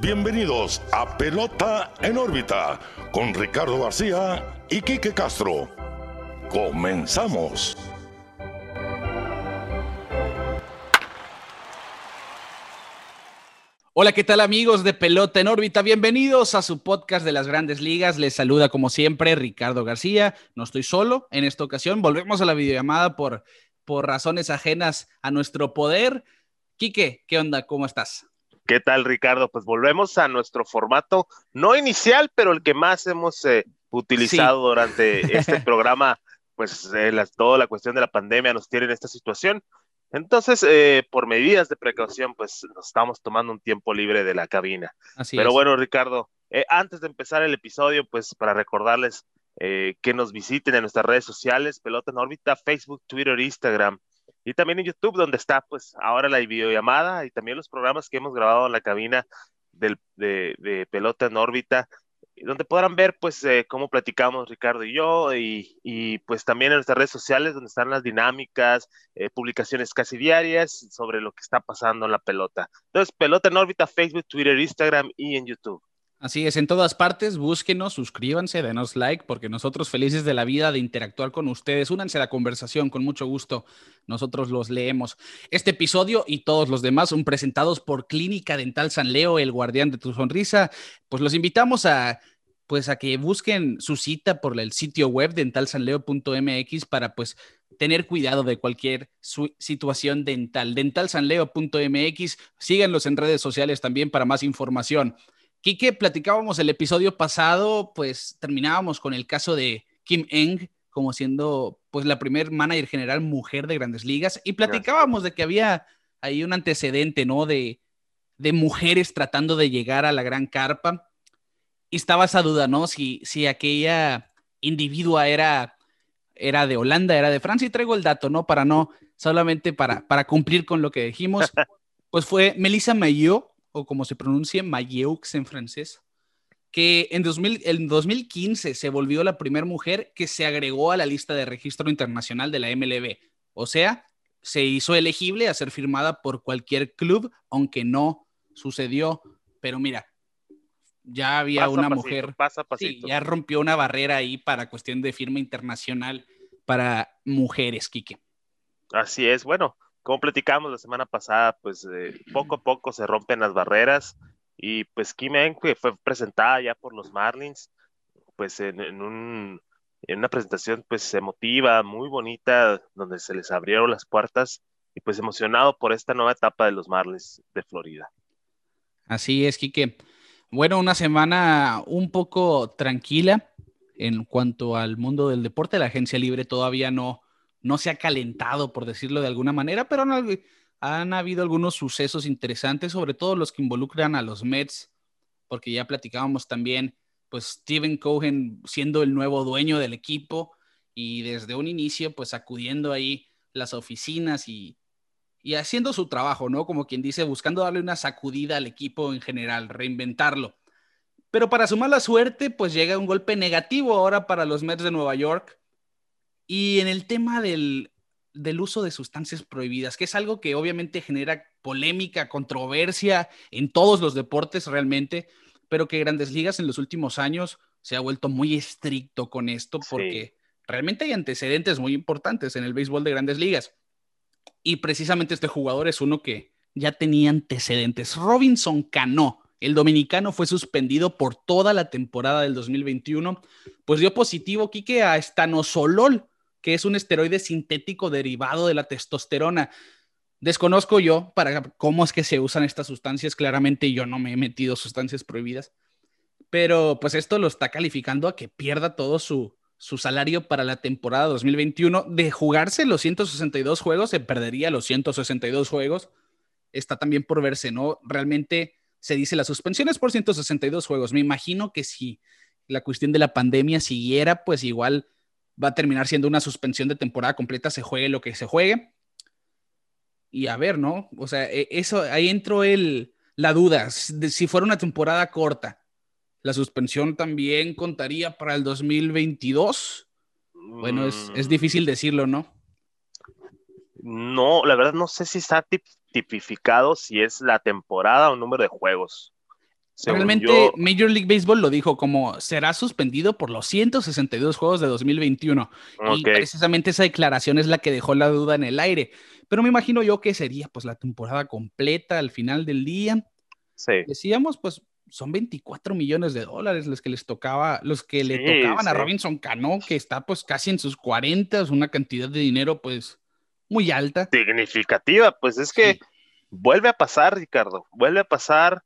Bienvenidos a Pelota en órbita con Ricardo García y Quique Castro. Comenzamos. Hola, ¿qué tal amigos de Pelota en órbita? Bienvenidos a su podcast de las grandes ligas. Les saluda como siempre Ricardo García. No estoy solo en esta ocasión. Volvemos a la videollamada por, por razones ajenas a nuestro poder. Quique, ¿qué onda? ¿Cómo estás? ¿Qué tal, Ricardo? Pues volvemos a nuestro formato, no inicial, pero el que más hemos eh, utilizado durante este programa, pues eh, toda la cuestión de la pandemia nos tiene en esta situación. Entonces, eh, por medidas de precaución, pues nos estamos tomando un tiempo libre de la cabina. Así Pero bueno, Ricardo, eh, antes de empezar el episodio, pues para recordarles eh, que nos visiten en nuestras redes sociales, Pelota en órbita, Facebook, Twitter, Instagram y también en YouTube, donde está pues ahora la videollamada y también los programas que hemos grabado en la cabina del, de, Pelota en órbita donde podrán ver pues eh, cómo platicamos Ricardo y yo y, pues también en nuestras redes sociales donde están las dinámicas, eh, publicaciones casi diarias sobre lo que está pasando en la pelota. Entonces, pelota en órbita, Facebook, Twitter, Instagram y en YouTube. Así es, en todas partes, búsquenos, suscríbanse, denos like, porque nosotros felices de la vida de interactuar con ustedes. Únanse a la conversación, con mucho gusto. Nosotros los leemos. Este episodio y todos los demás son presentados por Clínica Dental San Leo, el guardián de tu sonrisa. Pues los invitamos a pues a que busquen su cita por el sitio web dentalsanleo.mx para pues tener cuidado de cualquier situación dental. Dentalsanleo.mx, síganlos en redes sociales también para más información. Quique, platicábamos el episodio pasado, pues terminábamos con el caso de Kim Eng como siendo pues la primer manager general mujer de Grandes Ligas y platicábamos de que había ahí un antecedente, ¿no? De, de mujeres tratando de llegar a la gran carpa. Y estaba esa duda, ¿no? Si, si aquella individua era, era de Holanda, era de Francia, y traigo el dato, ¿no? Para no, solamente para, para cumplir con lo que dijimos, pues fue Melissa Maillot, o como se pronuncia, Mayeux en francés, que en, 2000, en 2015 se volvió la primera mujer que se agregó a la lista de registro internacional de la MLB. O sea, se hizo elegible a ser firmada por cualquier club, aunque no sucedió. Pero mira, ya había una mujer, sí, ya rompió una barrera ahí para cuestión de firma internacional para mujeres, Quique. Así es, bueno, como platicamos la semana pasada, pues eh, poco a poco se rompen las barreras y pues Kim que fue presentada ya por los Marlins, pues en, en una presentación pues emotiva, muy bonita, donde se les abrieron las puertas y pues emocionado por esta nueva etapa de los Marlins de Florida. Así es, Quique. Bueno, una semana un poco tranquila en cuanto al mundo del deporte. La agencia libre todavía no, no se ha calentado, por decirlo de alguna manera, pero han, habido algunos sucesos interesantes, sobre todo los que involucran a los Mets, porque ya platicábamos también, pues Steven Cohen siendo el nuevo dueño del equipo y desde un inicio, pues acudiendo ahí las oficinas y, y haciendo su trabajo, ¿no? Como quien dice, buscando darle una sacudida al equipo en general, reinventarlo. Pero para su mala suerte, pues llega un golpe negativo ahora para los Mets de Nueva York, y en el tema del, uso de sustancias prohibidas, que es algo que obviamente genera polémica, controversia en todos los deportes realmente, pero que Grandes Ligas en los últimos años se ha vuelto muy estricto con esto porque realmente hay antecedentes muy importantes en el béisbol de Grandes Ligas. Y precisamente este jugador es uno que ya tenía antecedentes. Robinson Cano, el dominicano, fue suspendido por toda la temporada del 2021, pues dio positivo, Quique, a estanosolol, que es un esteroide sintético derivado de la testosterona. Desconozco yo para cómo es que se usan estas sustancias. Claramente yo no me he metido sustancias prohibidas. Pero pues esto lo está calificando a que pierda todo su, su salario para la temporada 2021. De jugarse los 162 juegos, se perdería los 162 juegos. Está también por verse, ¿no? Realmente se dice las suspensiones por 162 juegos. Me imagino que si la cuestión de la pandemia siguiera, pues igual va a terminar siendo una suspensión de temporada completa, se juegue lo que se juegue. Y a ver, ¿no? O sea, e, eso, ahí entró el, la duda, si fuera una temporada corta, ¿la suspensión también contaría para el 2022? Bueno, es, es mm. difícil decirlo, ¿no? No, la verdad no sé si está tipificado si es la temporada o número de juegos. Realmente Major League Baseball lo dijo como será suspendido por los 162 juegos de 2021. Y precisamente esa declaración es la que dejó la duda en el aire. Pero me imagino yo que sería pues la temporada completa al final del día. Sí. Decíamos pues son 24 millones de dólares los que les tocaba, los que le tocaban a Robinson Cano, que está pues casi en sus 40, es una cantidad de dinero pues muy alta. Significativa, pues es que vuelve a pasar, Ricardo, vuelve a pasar.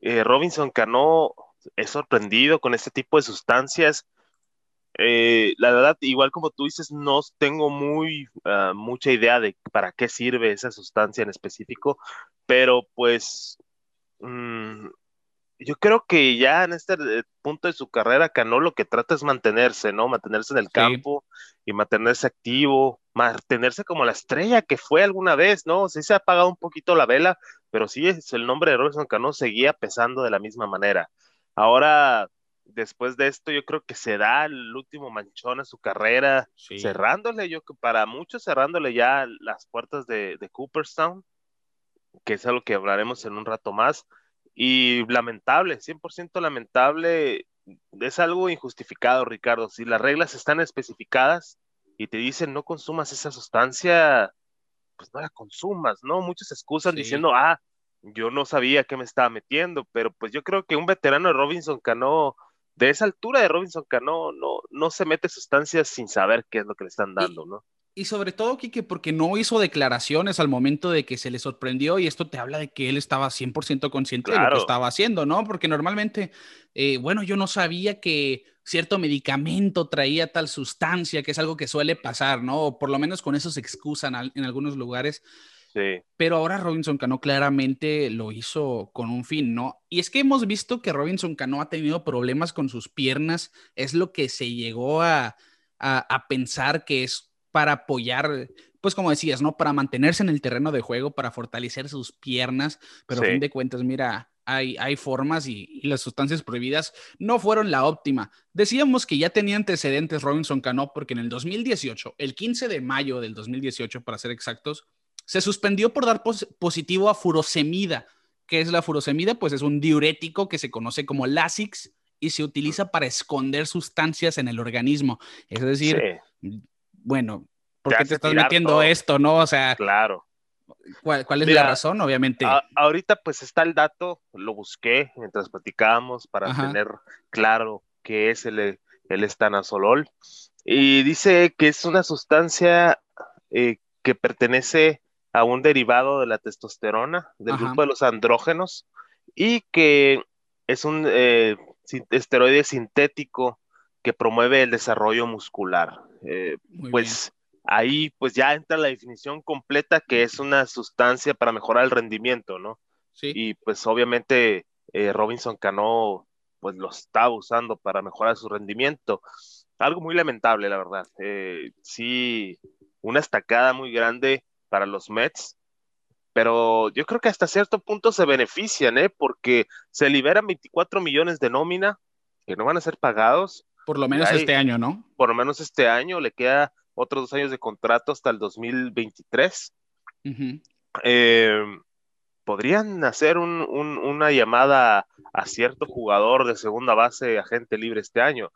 Eh, Robinson Cano es sorprendido con este tipo de sustancias. Eh, la verdad, igual como tú dices, no tengo muy ah, mucha idea de para qué sirve esa sustancia en específico, pero pues mm, yo creo que ya en este eh, punto de su carrera, Cano lo que trata es mantenerse, ¿no? Mantenerse en el campo y mantenerse activo, mantenerse como la estrella que fue alguna vez, ¿no? Sí se ha apagado un poquito la vela, pero sí es el nombre de Robinson Cano seguía pesando de la misma manera. Ahora, después de esto, yo creo que se da el último manchón a su carrera, cerrándole, yo que para muchos cerrándole ya las puertas de, de Cooperstown, que es algo que hablaremos en un rato más y lamentable, 100% lamentable, es algo injustificado, Ricardo. Si las reglas están especificadas y te dicen no consumas esa sustancia, pues no la consumas, ¿no? Muchos excusan diciendo, ah, yo no sabía qué me estaba metiendo, pero pues yo creo que un veterano de Robinson Cano, de esa altura de Robinson Cano, no, no se mete sustancias sin saber qué es lo que le están dando, ¿no? Y sobre todo, Kike, porque no hizo declaraciones al momento de que se le sorprendió y esto te habla de que él estaba 100% consciente de lo que estaba haciendo, ¿no? Porque normalmente, eh, bueno, yo no sabía que cierto medicamento traía tal sustancia, que es algo que suele pasar, ¿no? O por lo menos con eso se excusan en algunos lugares. Sí. Pero ahora Robinson Cano claramente lo hizo con un fin, ¿no? Y es que hemos visto que Robinson Cano ha tenido problemas con sus piernas, es lo que se llegó a, a pensar que es para apoyar, pues como decías, ¿no? Para mantenerse en el terreno de juego, para fortalecer sus piernas, pero a fin de cuentas, mira, hay, hay formas y, las sustancias prohibidas no fueron la óptima. Decíamos que ya tenía antecedentes Robinson Cano porque en el 2018, el 15 de mayo del 2018, para ser exactos, se suspendió por dar positivo a furosemida. ¿Qué es la furosemida? Pues es un diurético que se conoce como Lasix y se utiliza para esconder sustancias en el organismo. Es decir, bueno, ¿por qué te estás metiendo esto, no? O sea, claro. ¿Cuál, es la razón? Obviamente. ahorita pues está el dato, lo busqué mientras platicábamos para tener claro qué es el, el estanazolol. Y dice que es una sustancia eh, que pertenece a un derivado de la testosterona, del grupo de los andrógenos, y que es un eh, esteroide sintético que promueve el desarrollo muscular. Eh, pues ahí pues ya entra la definición completa que es una sustancia para mejorar el rendimiento, ¿no? Sí. Y pues obviamente eh, Robinson Cano pues lo está usando para mejorar su rendimiento. Algo muy lamentable, la verdad. Eh, sí, una estacada muy grande para los Mets, pero yo creo que hasta cierto punto se benefician, ¿eh? Porque se liberan 24 millones de nómina que no van a ser pagados por lo menos este año, ¿no? Por lo menos este año, le queda otros dos años de contrato hasta el 2023. Eh, podrían hacer una llamada a cierto jugador de segunda base, agente libre este año.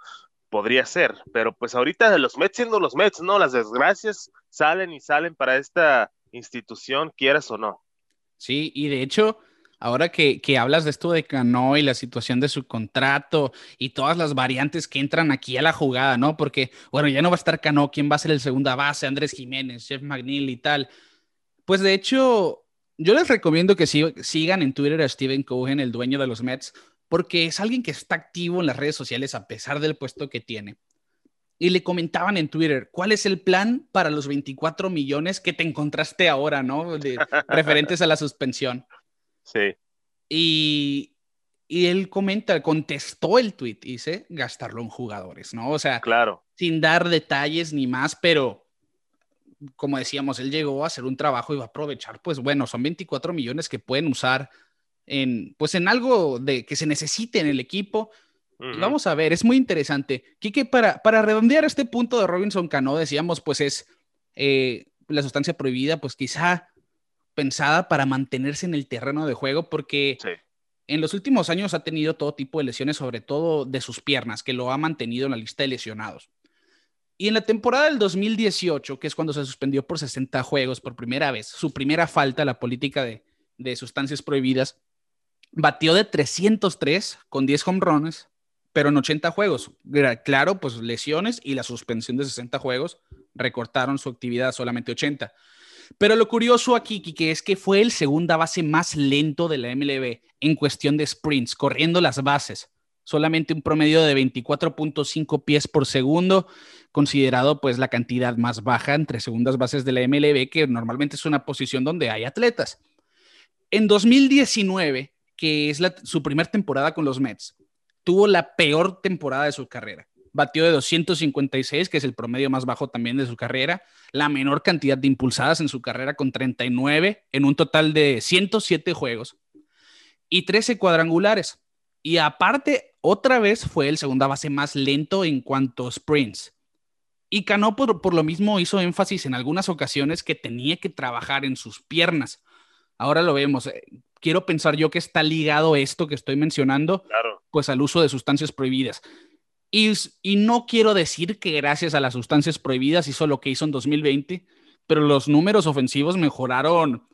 Podría ser, pero pues ahorita de los Mets siendo los Mets, ¿no? Las desgracias salen y salen para esta institución, quieras o no. Sí, y de hecho, Ahora que, hablas de esto de Cano y la situación de su contrato y todas las variantes que entran aquí a la jugada, ¿no? Porque, bueno, ya no va a estar Cano, ¿quién va a ser el segunda base? Andrés Jiménez, Jeff McNeil y tal. Pues de hecho, yo les recomiendo que sigan en Twitter a Steven Cohen, el dueño de los Mets, porque es alguien que está activo en las redes sociales a pesar del puesto que tiene. Y le comentaban en Twitter, ¿cuál es el plan para los 24 millones que te encontraste ahora, ¿no? De, referentes a la suspensión. Sí. Y, y él comenta, contestó el tweet, dice, gastarlo en jugadores, ¿no? O sea, claro. sin dar detalles ni más, pero como decíamos, él llegó a hacer un trabajo y va a aprovechar, pues bueno, son 24 millones que pueden usar en, pues en algo de que se necesite en el equipo. vamos a ver, es muy interesante. Quique, para, para redondear este punto de Robinson Cano, decíamos, pues es eh, la sustancia prohibida, pues quizá pensada para mantenerse en el terreno de juego, porque en los últimos años ha tenido todo tipo de lesiones, sobre todo de sus piernas, que lo ha mantenido en la lista de lesionados. Y en la temporada del 2018, que es cuando se suspendió por 60 juegos por primera vez, su primera falta a la política de, de sustancias prohibidas, batió de 303 con 10 home runs, pero en 80 juegos. Claro, pues lesiones y la suspensión de 60 juegos recortaron su actividad a solamente 80. Pero lo curioso aquí, que es que fue el segunda base más lento de la MLB en cuestión de sprints, corriendo las bases. Solamente un promedio de 24.5 pies por segundo, considerado pues la cantidad más baja entre segundas bases de la MLB, que normalmente es una posición donde hay atletas. En 2019, que es su primera temporada con los Mets, tuvo la peor temporada de su carrera. Batió de 256, que es el promedio más bajo también de su carrera, la menor cantidad de impulsadas en su carrera con 39 en un total de 107 juegos y 13 cuadrangulares. Y aparte, otra vez fue el segunda base más lento en cuanto a sprints. Y Cano por, por lo mismo hizo énfasis en algunas ocasiones que tenía que trabajar en sus piernas. Ahora lo vemos. Eh, quiero pensar yo que está ligado esto que estoy mencionando, pues al uso de sustancias prohibidas. Y, y, no quiero decir que gracias a las sustancias prohibidas hizo lo que hizo en 2020, pero los números ofensivos mejoraron,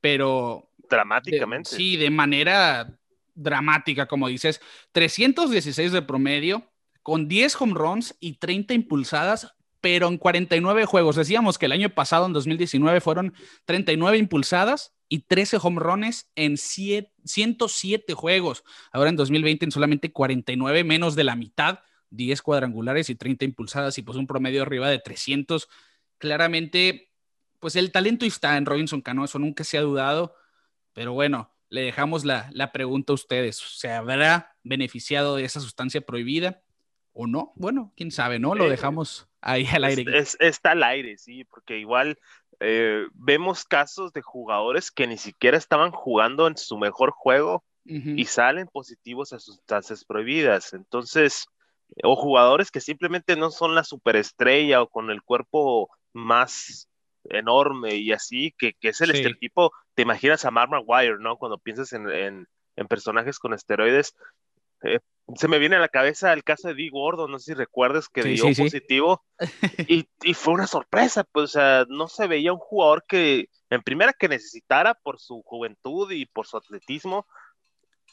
pero... Dramáticamente. sí, de manera dramática, como dices. 316 de promedio, con 10 home runs y 30 impulsadas, pero en 49 juegos. Decíamos que el año pasado, en 2019, fueron 39 impulsadas y 13 home runs en 107 juegos. Ahora en 2020 en solamente 49, menos de la mitad, 10 cuadrangulares y 30 impulsadas y pues un promedio arriba de 300. Claramente, pues el talento está en Robinson Cano, eso nunca se ha dudado, pero bueno, le dejamos la, la pregunta a ustedes. ¿Se habrá beneficiado de esa sustancia prohibida o no? Bueno, quién sabe, ¿no? Lo dejamos ahí al aire. está al aire, sí, porque igual eh, vemos casos de jugadores que ni siquiera estaban jugando en su mejor juego y salen positivos a sustancias prohibidas. Entonces, o jugadores que simplemente no son la superestrella o con el cuerpo más enorme y así, que, es el estereotipo, te imaginas a Mark Maguire, ¿no? Cuando piensas en, en personajes con esteroides, eh, se me viene a la cabeza el caso de Di Gordo, no sé si recuerdas que dio positivo y, y, fue una sorpresa, pues o sea, no se veía un jugador que en primera que necesitara por su juventud y por su atletismo.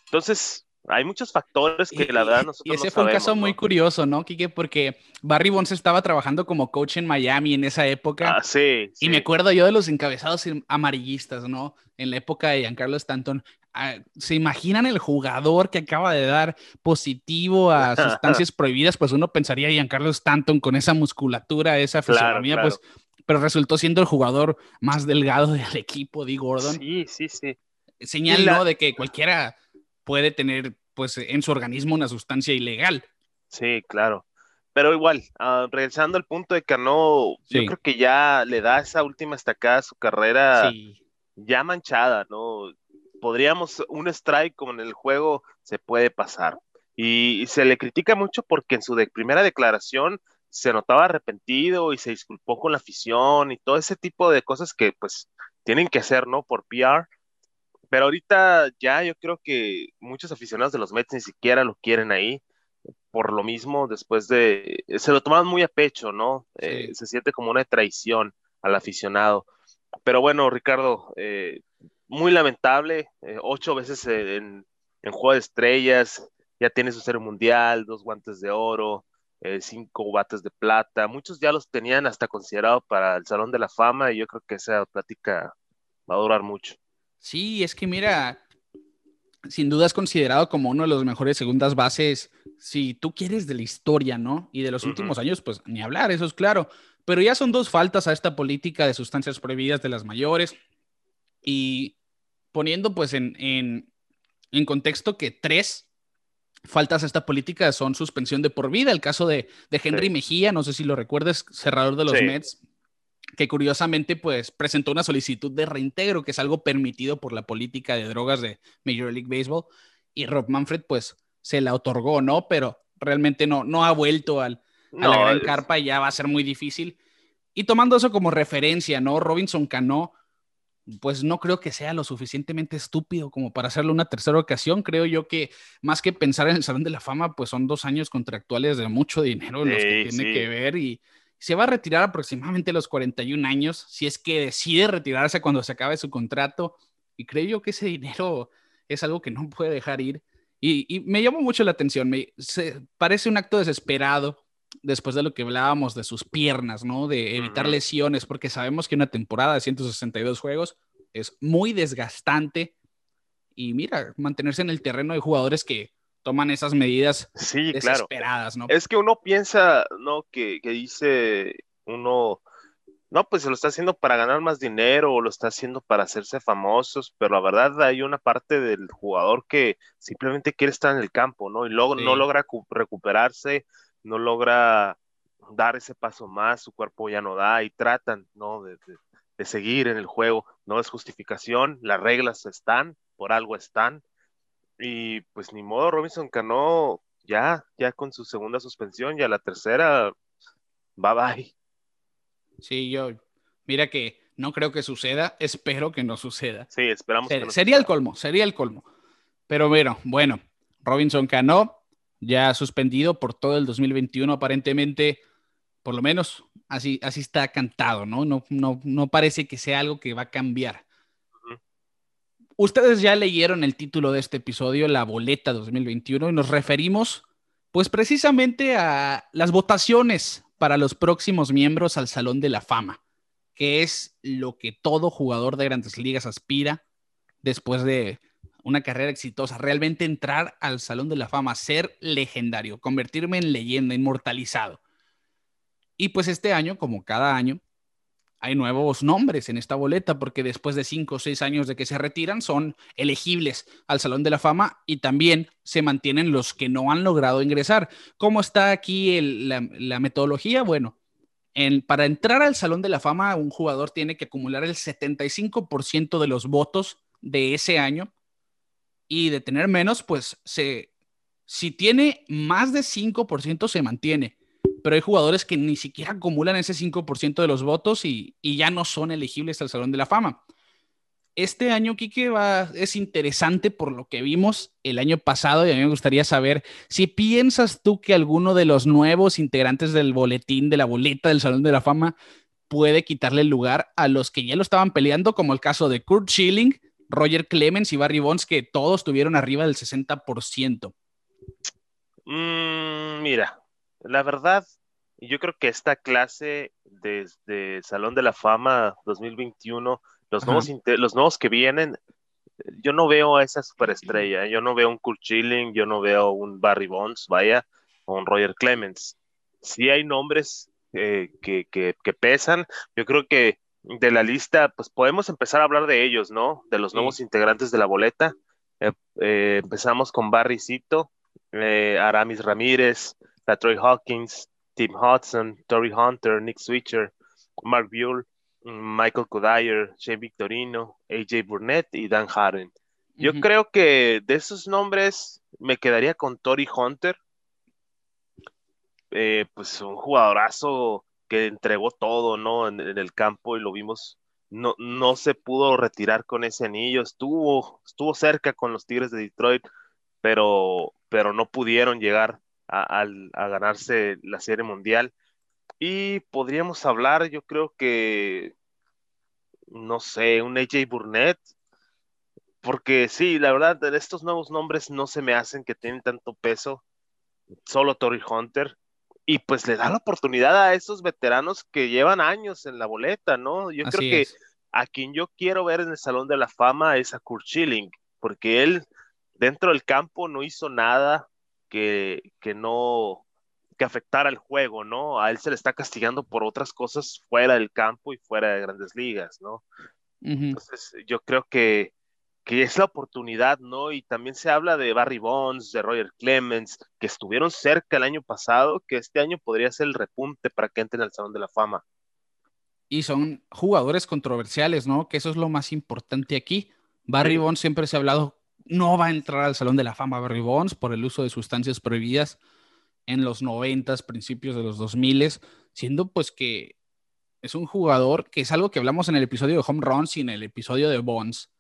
Entonces, hay muchos factores que la verdad nosotros Y ese fue un caso muy curioso, ¿no, Kike? Porque Barry Bonds estaba trabajando como coach en Miami en esa época. Ah, sí, Y me acuerdo yo de los encabezados amarillistas, ¿no? En la época de Giancarlo Stanton. Ah, ¿Se imaginan el jugador que acaba de dar positivo a sustancias prohibidas? Pues uno pensaría Giancarlo Stanton con esa musculatura, esa fisionomía, pues, pero resultó siendo el jugador más delgado del equipo, Di Gordon. Sí, sí, sí. Señal, ¿no? De que cualquiera puede tener pues en su organismo una sustancia ilegal. Sí, claro. Pero igual, uh, regresando al punto de Cano, yo creo que ya le da esa última estacada a su carrera ya manchada, ¿no? Podríamos, un strike como en el juego se puede pasar. Y, se le critica mucho porque en su primera declaración se notaba arrepentido y se disculpó con la afición y todo ese tipo de cosas que pues tienen que hacer, ¿no? Por PR pero ahorita ya yo creo que muchos aficionados de los Mets ni siquiera lo quieren ahí. Por lo mismo, después de. Se lo toman muy a pecho, ¿no? Eh, se siente como una traición al aficionado. Pero bueno, Ricardo, eh, muy lamentable. Eh, ocho veces en, en, Juego de Estrellas. Ya tiene su serie mundial, dos guantes de oro, cinco bates de plata. Muchos ya los tenían hasta considerado para el Salón de la Fama y yo creo que esa plática va a durar mucho. Sí, es que mira, sin duda es considerado como uno de los mejores segundas bases, si tú quieres de la historia, ¿no? Y de los últimos años, pues ni hablar, eso es claro. Pero ya son dos faltas a esta política de sustancias prohibidas de las mayores. Y poniendo pues en, en, contexto que tres faltas a esta política son suspensión de por vida. El caso de, Henry Mejía, no sé si lo recuerdas, cerrador de los Mets, que curiosamente pues presentó una solicitud de reintegro, que es algo permitido por la política de drogas de Major League Baseball, y Rob Manfred pues se la otorgó, ¿no? Pero realmente no, no ha vuelto al, a la gran carpa y ya va a ser muy difícil. Y tomando eso como referencia, ¿no? Robinson Cano pues no creo que sea lo suficientemente estúpido como para hacerlo una tercera ocasión. Creo yo que más que pensar en el Salón de la Fama, pues son dos años contractuales de mucho dinero en los que tiene que ver y se va a retirar aproximadamente a los 41 años, si es que decide retirarse cuando se acabe su contrato. Y creo yo que ese dinero es algo que no puede dejar ir. Y, me llamó mucho la atención, me parece un acto desesperado después de lo que hablábamos de sus piernas, ¿no? De evitar lesiones, porque sabemos que una temporada de 162 juegos es muy desgastante. Y mira, mantenerse en el terreno de jugadores que toman esas medidas desesperadas, ¿no? Es que uno piensa, ¿no? Que, que dice uno, no, pues se lo está haciendo para ganar más dinero o lo está haciendo para hacerse famosos, pero la verdad hay una parte del jugador que simplemente quiere estar en el campo, ¿no? Y luego no logra recuperarse, no logra dar ese paso más, su cuerpo ya no da y tratan, ¿no? De, seguir en el juego. No es justificación, las reglas están, por algo están. Y pues ni modo, Robinson Cano ya, ya con su segunda suspensión, ya la tercera, bye bye. Sí, yo, mira que no creo que suceda, espero que no suceda. Sí, esperamos. que no sería el colmo, sería el colmo. Pero bueno, bueno, Robinson Cano ya suspendido por todo el 2021 aparentemente, por lo menos así, así está cantado, ¿no? No, no, no parece que sea algo que va a cambiar. Ustedes ya leyeron el título de este episodio, La Boleta 2021, y nos referimos pues precisamente a las votaciones para los próximos miembros al Salón de la Fama, que es lo que todo jugador de grandes ligas aspira después de una carrera exitosa, realmente entrar al Salón de la Fama, ser legendario, convertirme en leyenda, inmortalizado. Y pues este año, como cada año, hay nuevos nombres en esta boleta porque después de cinco o seis años de que se retiran son elegibles al Salón de la Fama y también se mantienen los que no han logrado ingresar. ¿Cómo está aquí la, metodología? Bueno, para entrar al Salón de la Fama un jugador tiene que acumular el 75% de los votos de ese año y de tener menos, pues se, si tiene más de 5% se mantiene pero hay jugadores que ni siquiera acumulan ese 5% de los votos y, ya no son elegibles al Salón de la Fama. Este año, Quique, va, es interesante por lo que vimos el año pasado y a mí me gustaría saber si piensas tú que alguno de los nuevos integrantes del boletín, de la boleta del Salón de la Fama, puede quitarle el lugar a los que ya lo estaban peleando, como el caso de Kurt Schilling, Roger Clemens y Barry Bonds, que todos tuvieron arriba del 60%. Mm, mira, la verdad, yo creo que esta clase desde Salón de la Fama 2021, los nuevos, los nuevos que vienen, yo no veo a esa superestrella, yo no veo un Kurt Schilling, yo no veo un Barry Bonds, vaya, o un Roger Clemens. Sí hay nombres eh, que, pesan, yo creo que de la lista, pues podemos empezar a hablar de ellos, ¿no? De los nuevos integrantes de la boleta. Eh, eh, empezamos con Barry Cito, Aramis Ramírez, Troy Hawkins, Tim Hudson, Tory Hunter, Nick Switcher, Mark Buell, Michael Kodyer, Shane Victorino, AJ Burnett y Dan Harden. Yo creo que de esos nombres me quedaría con Tory Hunter. Eh, pues un jugadorazo que entregó todo, ¿no? En, el campo y lo vimos. No, no se pudo retirar con ese anillo. Estuvo, estuvo cerca con los Tigres de Detroit, pero, pero no pudieron llegar a, ganarse la Serie Mundial. Y podríamos hablar, yo creo que, no sé, un AJ Burnett, porque sí, la verdad, de estos nuevos nombres no se me hacen que tienen tanto peso, solo Tory Hunter, y pues le da la oportunidad a esos veteranos que llevan años en la boleta, ¿no? Yo creo que a quien yo quiero ver en el Salón de la Fama es a Kurt Schilling, porque él dentro del campo no hizo nada, que, que no que afectara el juego, ¿no? A él se le está castigando por otras cosas fuera del campo y fuera de grandes ligas, ¿no? Entonces, yo creo que, que, es la oportunidad, ¿no? Y también se habla de Barry Bonds, de Roger Clemens, que estuvieron cerca el año pasado, que este año podría ser el repunte para que entren al Salón de la Fama. Y son jugadores controversiales, ¿no? Que eso es lo más importante aquí. Barry Bonds siempre se ha hablado no va a entrar al Salón de la Fama Barry Bonds por el uso de sustancias prohibidas en los 90, principios de los 2000, siendo pues que es un jugador que es algo que hablamos en el episodio de Home Runs y en el episodio de Bonds,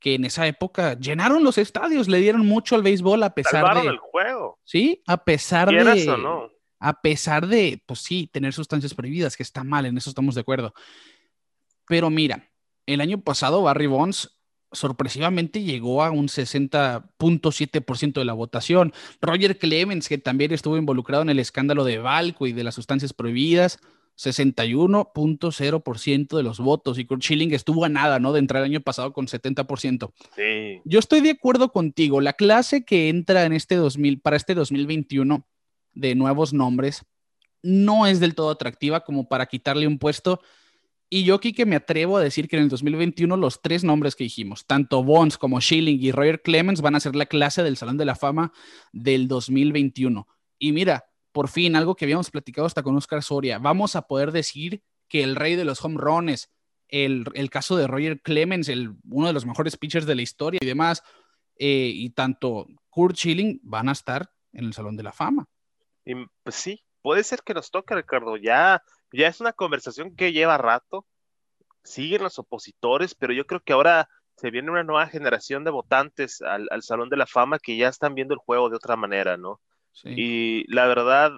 que en esa época llenaron los estadios, le dieron mucho al béisbol a pesar Salvaron de... el juego. Sí, a pesar ¿Quieras de... o no? A pesar de, pues sí, tener sustancias prohibidas, que está mal, en eso estamos de acuerdo. Pero mira, el año pasado Barry Bonds sorpresivamente llegó a un 60.7% de la votación. Roger Clemens, que también estuvo involucrado en el escándalo de Balco y de las sustancias prohibidas, 61.0% de los votos. Y Kurt Schilling estuvo a nada, ¿no? De entrar el año pasado con 70%. Sí. Yo estoy de acuerdo contigo. La clase que entra en este 2000, para este 2021 de nuevos nombres no es del todo atractiva como para quitarle un puesto. Y yo aquí que me atrevo a decir que en el 2021 los tres nombres que dijimos, tanto Bonds como Schilling y Roger Clemens, van a ser la clase del Salón de la Fama del 2021. Y mira, por fin, algo que habíamos platicado hasta con Oscar Soria, vamos a poder decir que el rey de los home runs, el, el caso de Roger Clemens, el, uno de los mejores pitchers de la historia y demás, eh, y tanto Kurt Schilling van a estar en el Salón de la Fama. Pues sí, puede ser que nos toque, Ricardo. Ya, ya es una conversación que lleva rato. Siguen los opositores, pero yo creo que ahora se viene una nueva generación de votantes al, al Salón de la Fama que ya están viendo el juego de otra manera, ¿no? Sí. Y la verdad,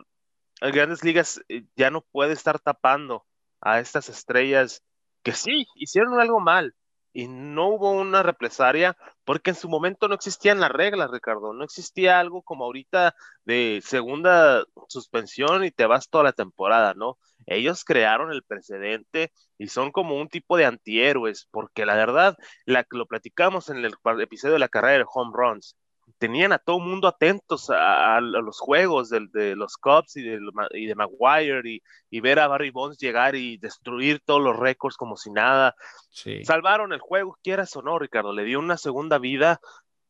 Grandes Ligas eh, ya no puede estar tapando a estas estrellas que sí, hicieron algo mal y no hubo una represalia porque en su momento no existían las reglas, Ricardo. No existía algo como ahorita de segunda suspensión y te vas toda la temporada, ¿no? Ellos crearon el precedente y son como un tipo de antihéroes, porque la verdad, lo platicamos en el episodio de la carrera de home runs, tenían a todo mundo atentos a, a, los juegos de, de los Cubs y de, y de Maguire y, y, ver a Barry Bonds llegar y destruir todos los récords como si nada. Sí. Salvaron el juego, quieras o no, Ricardo, le dio una segunda vida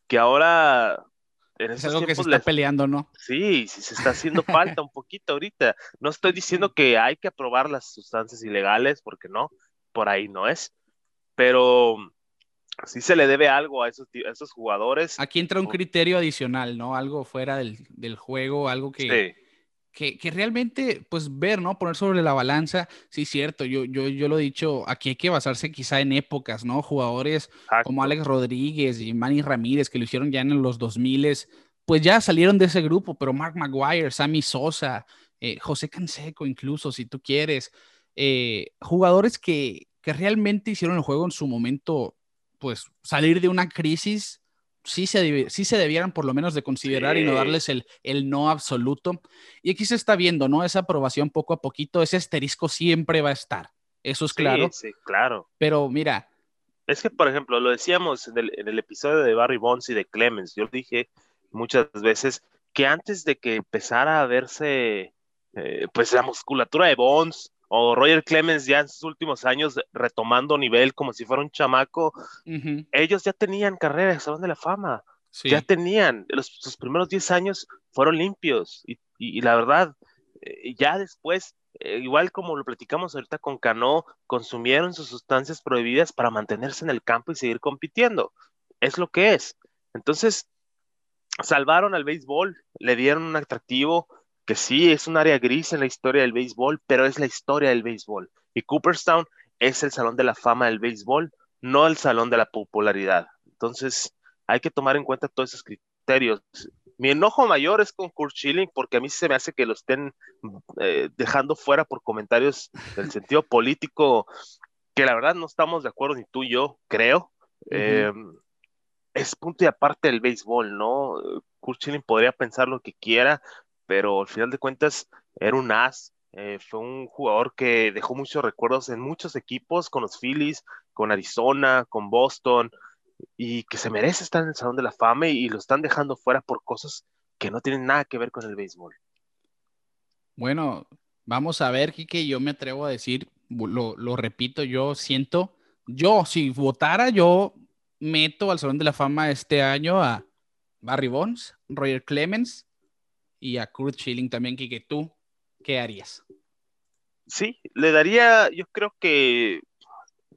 que ahora... En es algo que se está les... peleando, ¿no? Sí, sí, se está haciendo falta un poquito ahorita. No estoy diciendo que hay que aprobar las sustancias ilegales, porque no, por ahí no es. Pero sí se le debe algo a esos, a esos jugadores. Aquí entra un criterio adicional, ¿no? Algo fuera del, del juego, algo que, sí. que, que, realmente, pues ver, ¿no? Poner sobre la balanza, sí, cierto, yo, yo, yo lo he dicho, aquí hay que basarse quizá en épocas, ¿no? Jugadores Exacto. como Alex Rodríguez y Manny Ramírez, que lo hicieron ya en los 2000 pues ya salieron de ese grupo, pero Mark Maguire, Sammy Sosa, eh, José Canseco incluso, si tú quieres, eh, jugadores que, que realmente hicieron el juego en su momento pues salir de una crisis, sí se, sí se debieran por lo menos de considerar sí. y no darles el, el, no absoluto. Y aquí se está viendo, ¿no? Esa aprobación poco a poquito, ese asterisco siempre va a estar. Eso es sí, claro. Sí, claro. Pero mira. Es que, por ejemplo, lo decíamos en el, en el episodio de Barry Bonds y de Clemens, yo dije muchas veces que antes de que empezara a verse, eh, pues la musculatura de Bonds, o Roger Clemens ya en sus últimos años retomando nivel como si fuera un chamaco, uh -huh. ellos ya tenían carrera de Salón de la Fama, sí. ya tenían, los, sus primeros 10 años fueron limpios y, y, y la verdad, eh, ya después, eh, igual como lo platicamos ahorita con Cano, consumieron sus sustancias prohibidas para mantenerse en el campo y seguir compitiendo, es lo que es. Entonces, salvaron al béisbol, le dieron un atractivo, que sí es un área gris en la historia del béisbol, pero es la historia del béisbol. Y Cooperstown es el salón de la fama del béisbol, no el salón de la popularidad. Entonces, hay que tomar en cuenta todos esos criterios. Mi enojo mayor es con Kurt Schilling, porque a mí se me hace que lo estén eh, dejando fuera por comentarios del sentido político, que la verdad no estamos de acuerdo ni tú y yo, creo. Uh -huh. eh, es punto y aparte del béisbol, ¿no? Kurt Schilling podría pensar lo que quiera, pero al final de cuentas era un as, eh, fue un jugador que dejó muchos recuerdos en muchos equipos, con los Phillies, con Arizona, con Boston, y que se merece estar en el Salón de la Fama y, lo están dejando fuera por cosas que no tienen nada que ver con el béisbol. Bueno, vamos a ver, Kike, yo me atrevo a decir, lo, lo repito, yo siento, yo si votara, yo meto al Salón de la Fama este año a Barry Bonds, Roger Clemens, y a Kurt Schilling también, que tú, ¿qué harías? Sí, le daría, yo creo que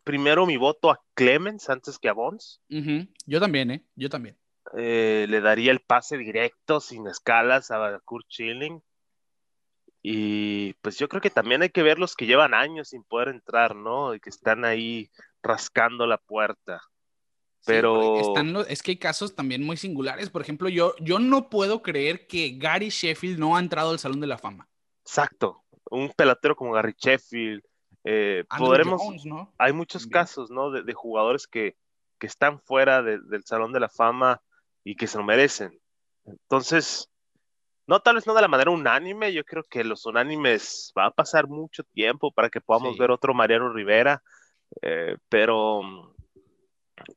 primero mi voto a Clemens antes que a Bonds. Uh -huh. Yo también, ¿eh? Yo también. Eh, le daría el pase directo, sin escalas, a Kurt Schilling. Y pues yo creo que también hay que ver los que llevan años sin poder entrar, ¿no? Y que están ahí rascando la puerta. Pero están es que hay casos también muy singulares. Por ejemplo, yo, yo no puedo creer que Gary Sheffield no ha entrado al Salón de la Fama. Exacto. Un pelotero como Gary Sheffield. Eh, podremos, ¿no? Hay muchos casos, ¿no? De, jugadores que, que, están fuera del Salón de la Fama y que se lo merecen. Entonces, no tal vez no de la manera unánime, yo creo que los unánimes va a pasar mucho tiempo para que podamos ver otro Mariano Rivera, eh, pero,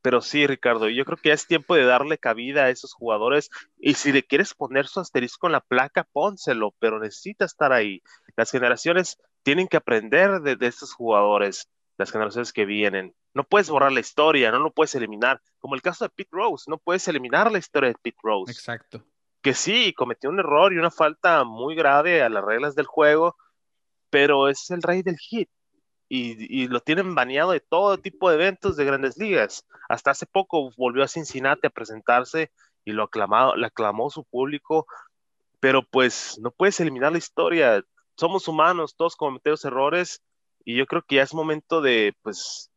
pero sí, Ricardo, yo creo que ya es tiempo de darle cabida a esos jugadores y si le quieres poner su asterisco en la placa, pónselo, pero necesita estar ahí. Las generaciones tienen que aprender de, de estos jugadores, las generaciones que vienen. No puedes borrar la historia, no lo puedes eliminar, como el caso de Pete Rose, no puedes eliminar la historia de Pete Rose. Exacto que sí, cometió un error y una falta muy grave a las reglas del juego, pero es el rey del hit y, lo tienen baneado de todo tipo de eventos de grandes ligas. Hasta hace poco volvió a Cincinnati a presentarse y lo aclamado, aclamó su público, pero pues no puedes eliminar la historia. Somos humanos, todos cometemos errores y yo creo que ya es momento de pues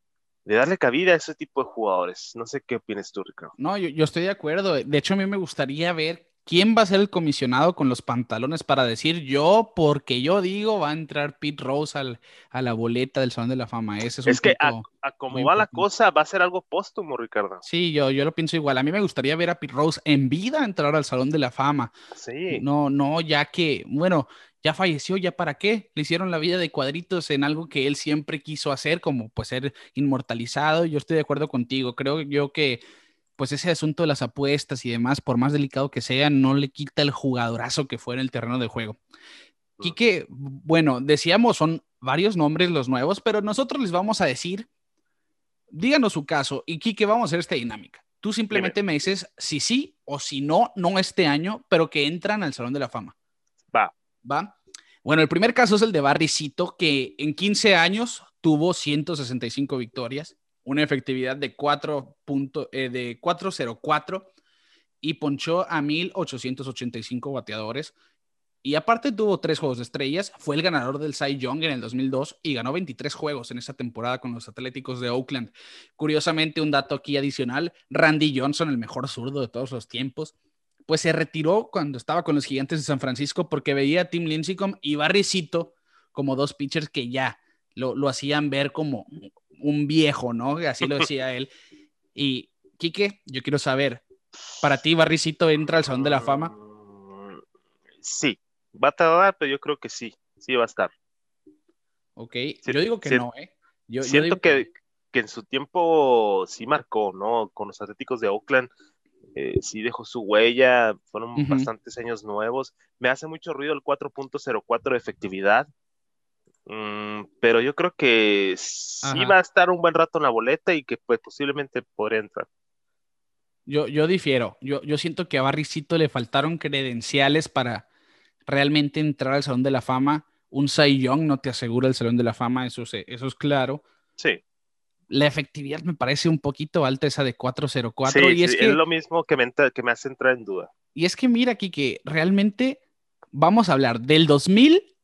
de darle cabida a ese tipo de jugadores. No sé qué opinas tú, Ricardo. No, yo, yo, estoy de acuerdo. De hecho, a mí me gustaría ver ¿Quién va a ser el comisionado con los pantalones para decir yo, porque yo digo, va a entrar Pete Rose al, a la boleta del Salón de la Fama? Ese es, es que a, como va la cosa, va a ser algo póstumo, Ricardo. Sí, yo, yo lo pienso igual. A mí me gustaría ver a Pete Rose en vida entrar al Salón de la Fama. Sí. No, no, ya que, bueno, ya falleció, ya para qué. Le hicieron la vida de cuadritos en algo que él siempre quiso hacer, como pues ser inmortalizado. Yo estoy de acuerdo contigo. Creo yo que pues ese asunto de las apuestas y demás, por más delicado que sea, no le quita el jugadorazo que fue en el terreno de juego. Quique, bueno, decíamos, son varios nombres los nuevos, pero nosotros les vamos a decir, díganos su caso y Quique, vamos a hacer esta dinámica. Tú simplemente me dices si sí o si no, no este año, pero que entran al Salón de la Fama. Va. Va. Bueno, el primer caso es el de Barricito, que en 15 años tuvo 165 victorias, una efectividad de 4 eh, de 404 y ponchó a 1885 bateadores. Y aparte tuvo tres juegos de estrellas, fue el ganador del Cy Young en el 2002 y ganó 23 juegos en esa temporada con los Atléticos de Oakland. Curiosamente, un dato aquí adicional, Randy Johnson, el mejor zurdo de todos los tiempos, pues se retiró cuando estaba con los Gigantes de San Francisco porque veía a Tim Lincecum y Barricito como dos pitchers que ya lo, lo hacían ver como un viejo, ¿no? Así lo decía él. Y, Quique, yo quiero saber, ¿para ti Barricito entra al Salón de la Fama? Mm, sí, va a tardar, pero yo creo que sí, sí va a estar. Ok, yo digo que no, ¿eh? Yo, siento que, que, en su tiempo sí marcó, ¿no? Con los Atléticos de Oakland, eh, sí dejó su huella, fueron bastantes años nuevos. Me hace mucho ruido el 4.04 de efectividad. Mm, pero yo creo que sí va a estar un buen rato en la boleta y que pues posiblemente podría entrar. Yo, yo difiero. Yo, yo siento que a Barricito le faltaron credenciales para realmente entrar al Salón de la Fama. Un Cy Young no te asegura el Salón de la Fama, eso, eso es claro. Sí. La efectividad me parece un poquito alta esa de 404. Sí, y es, que, es lo mismo que me, que me hace entrar en duda. Y es que mira aquí que realmente vamos a hablar del 2000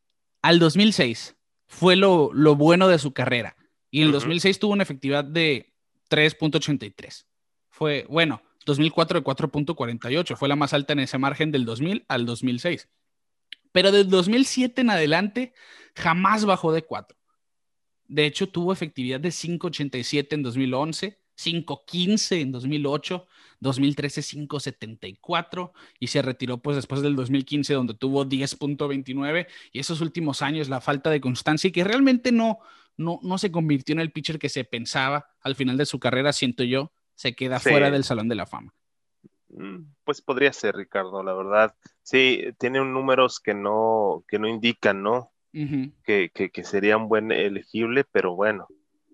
al 2006 fue lo, bueno de su carrera. Y en el 2006 tuvo una efectividad de 3.83. Fue, bueno, 2004 de 4.48. Fue la más alta en ese margen del 2000 al 2006. Pero del 2007 en adelante jamás bajó de 4. De hecho, tuvo efectividad de 5.87 en 2011, 5.15 en 2008, 2013 5.74 y se retiró pues después del 2015 donde tuvo 10.29 y esos últimos años la falta de constancia y que realmente no, no, no se convirtió en el pitcher que se pensaba al final de su carrera, siento yo, se queda fuera del Salón de la Fama. Mm, pues podría ser, Ricardo, la verdad. Sí, tiene números que no, que no indican, ¿no? que, que, que sería un buen elegible, pero bueno,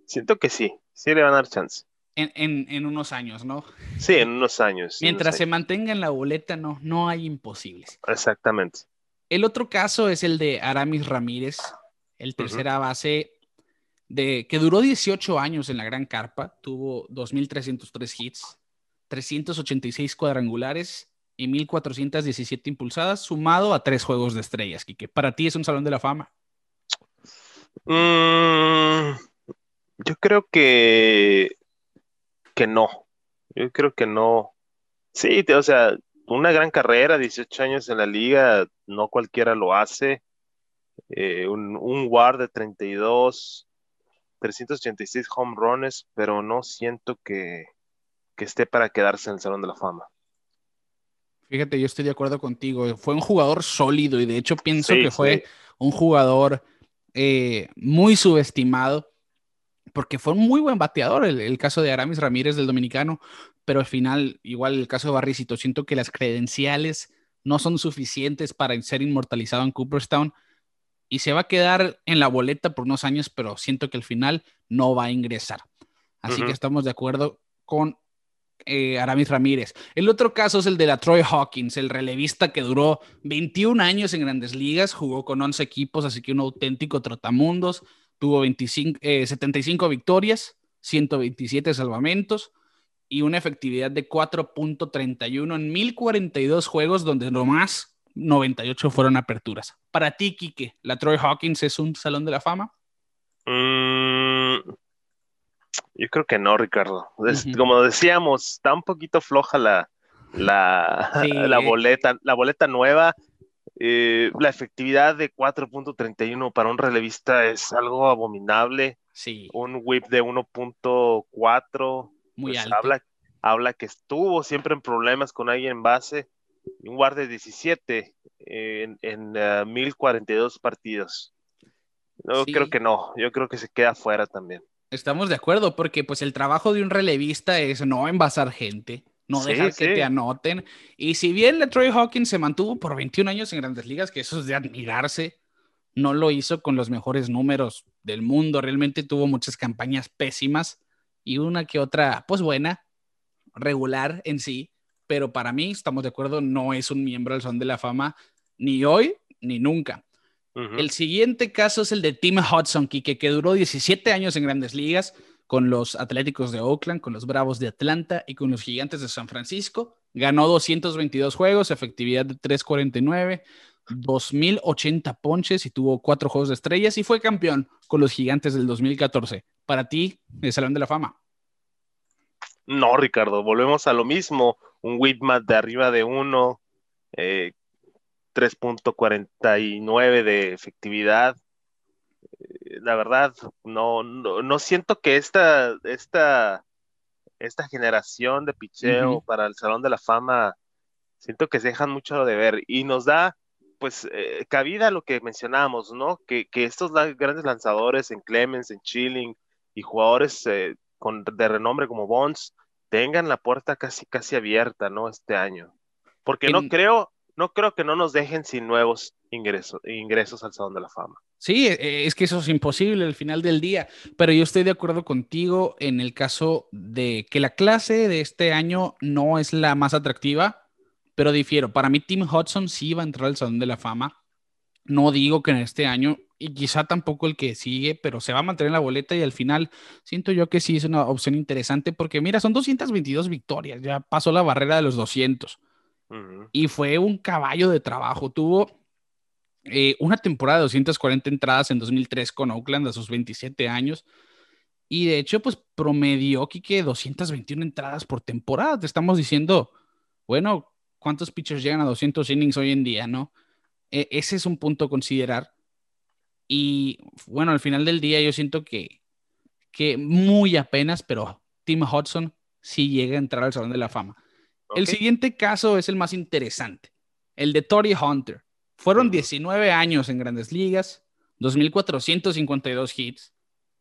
siento que sí, sí le van a dar chance en, unos años, ¿no? Sí, en unos años. Mientras se mantenga en la boleta, no, no hay imposibles. Exactamente. El otro caso es el de Aramis Ramírez, el tercera base de, que duró 18 años en la Gran Carpa, tuvo 2.303 hits, 386 cuadrangulares y 1417 impulsadas, sumado a tres juegos de estrellas, Kike. ¿Para ti es un salón de la fama? Mm, yo creo que, que no. Yo creo que no. Sí, o sea, una gran carrera, 18 años en la liga, no cualquiera lo hace. Eh, un, un WAR de 32, 386 home runs, pero no siento que, que esté para quedarse en el Salón de la Fama. Fíjate, yo estoy de acuerdo contigo. Fue un jugador sólido y de hecho pienso que fue un jugador eh, muy subestimado porque fue un muy buen bateador el, caso de Aramis Ramírez del dominicano, pero al final, igual el caso de Barricito, siento que las credenciales no son suficientes para ser inmortalizado en Cooperstown y se va a quedar en la boleta por unos años, pero siento que al final no va a ingresar. Así que estamos de acuerdo con eh, Aramis Ramírez. El otro caso es el de la Troy Hawkins, el relevista que duró 21 años en grandes ligas, jugó con 11 equipos, así que un auténtico trotamundos, tuvo 25, 75 eh, victorias, 127 salvamentos y una efectividad de 4.31 en 1042 juegos, donde nomás 98 fueron aperturas. Para ti, Quique, ¿la Troy Hawkins es un salón de la fama? Mm, yo creo que no, Ricardo. Como decíamos, está un poquito floja la, la, la boleta, la boleta nueva. Eh, la efectividad de 4.31 para un relevista es algo abominable. Sí. Un whip de 1.4. Muy pues alto. Habla, habla que estuvo siempre en problemas con alguien en base. Un guardia de 17 en, en 1042 eh, partidos. Yo creo que no, yo creo que se queda fuera también. Estamos de acuerdo, porque pues el trabajo de un relevista es no envasar gente, no dejar que te anoten. Y si bien Troy Hawkins se mantuvo por 21 años en grandes ligas, que eso es de admirarse, no lo hizo con los mejores números del mundo. Realmente tuvo muchas campañas pésimas y una que otra, pues buena, regular en sí. Pero para mí, estamos de acuerdo, no es un miembro del Son de la Fama ni hoy ni nunca. El siguiente caso es el de Tim Hudson, que, que duró 17 años en grandes ligas con los Atléticos de Oakland, con los Bravos de Atlanta y con los Gigantes de San Francisco. Ganó 222 juegos, efectividad de 349, 2080 ponches y tuvo cuatro juegos de estrellas y fue campeón con los Gigantes del 2014. Para ti, el Salón de la Fama. No, Ricardo, volvemos a lo mismo. Un Whitmat de arriba de uno, eh, 3.49 de efectividad. La verdad, no, no, siento que esta, esta, esta generación de picheo para el Salón de la Fama, siento que se dejan mucho de ver y nos da pues eh, cabida a lo que mencionamos, ¿no? Que, estos grandes lanzadores en Clemens, en Chilling y jugadores eh, con, de renombre como Bonds tengan la puerta casi, casi abierta, ¿no? Este año. Porque no creo, no creo que no nos dejen sin nuevos ingresos, ingresos al Salón de la Fama. Sí, e, e, es que eso es imposible al final del día, pero yo estoy de acuerdo contigo en el caso de que la clase de este año no es la más atractiva, pero difiero. Para mí, Tim Hudson sí va a entrar al Salón de la Fama. No digo que en este año, y quizá tampoco el que sigue, pero se va a mantener en la boleta y al final siento yo que sí es una opción interesante porque mira, son 222 victorias, ya pasó la barrera de los 200 y fue un caballo de trabajo. Tuvo eh, una temporada de 240 entradas en 2003 con Oakland a sus 27 años. Y de hecho, pues promedió que 221 entradas por temporada. Te estamos diciendo, bueno, ¿cuántos pitchers llegan a 200 innings hoy en día, no? E, ese es un punto a considerar. Y bueno, al final del día yo siento que, que muy apenas, pero Tim Hudson sí llega a entrar al Salón de la Fama. El siguiente caso es el más interesante, el de Tori Hunter. Fueron 19 años en grandes ligas, 2.452 hits,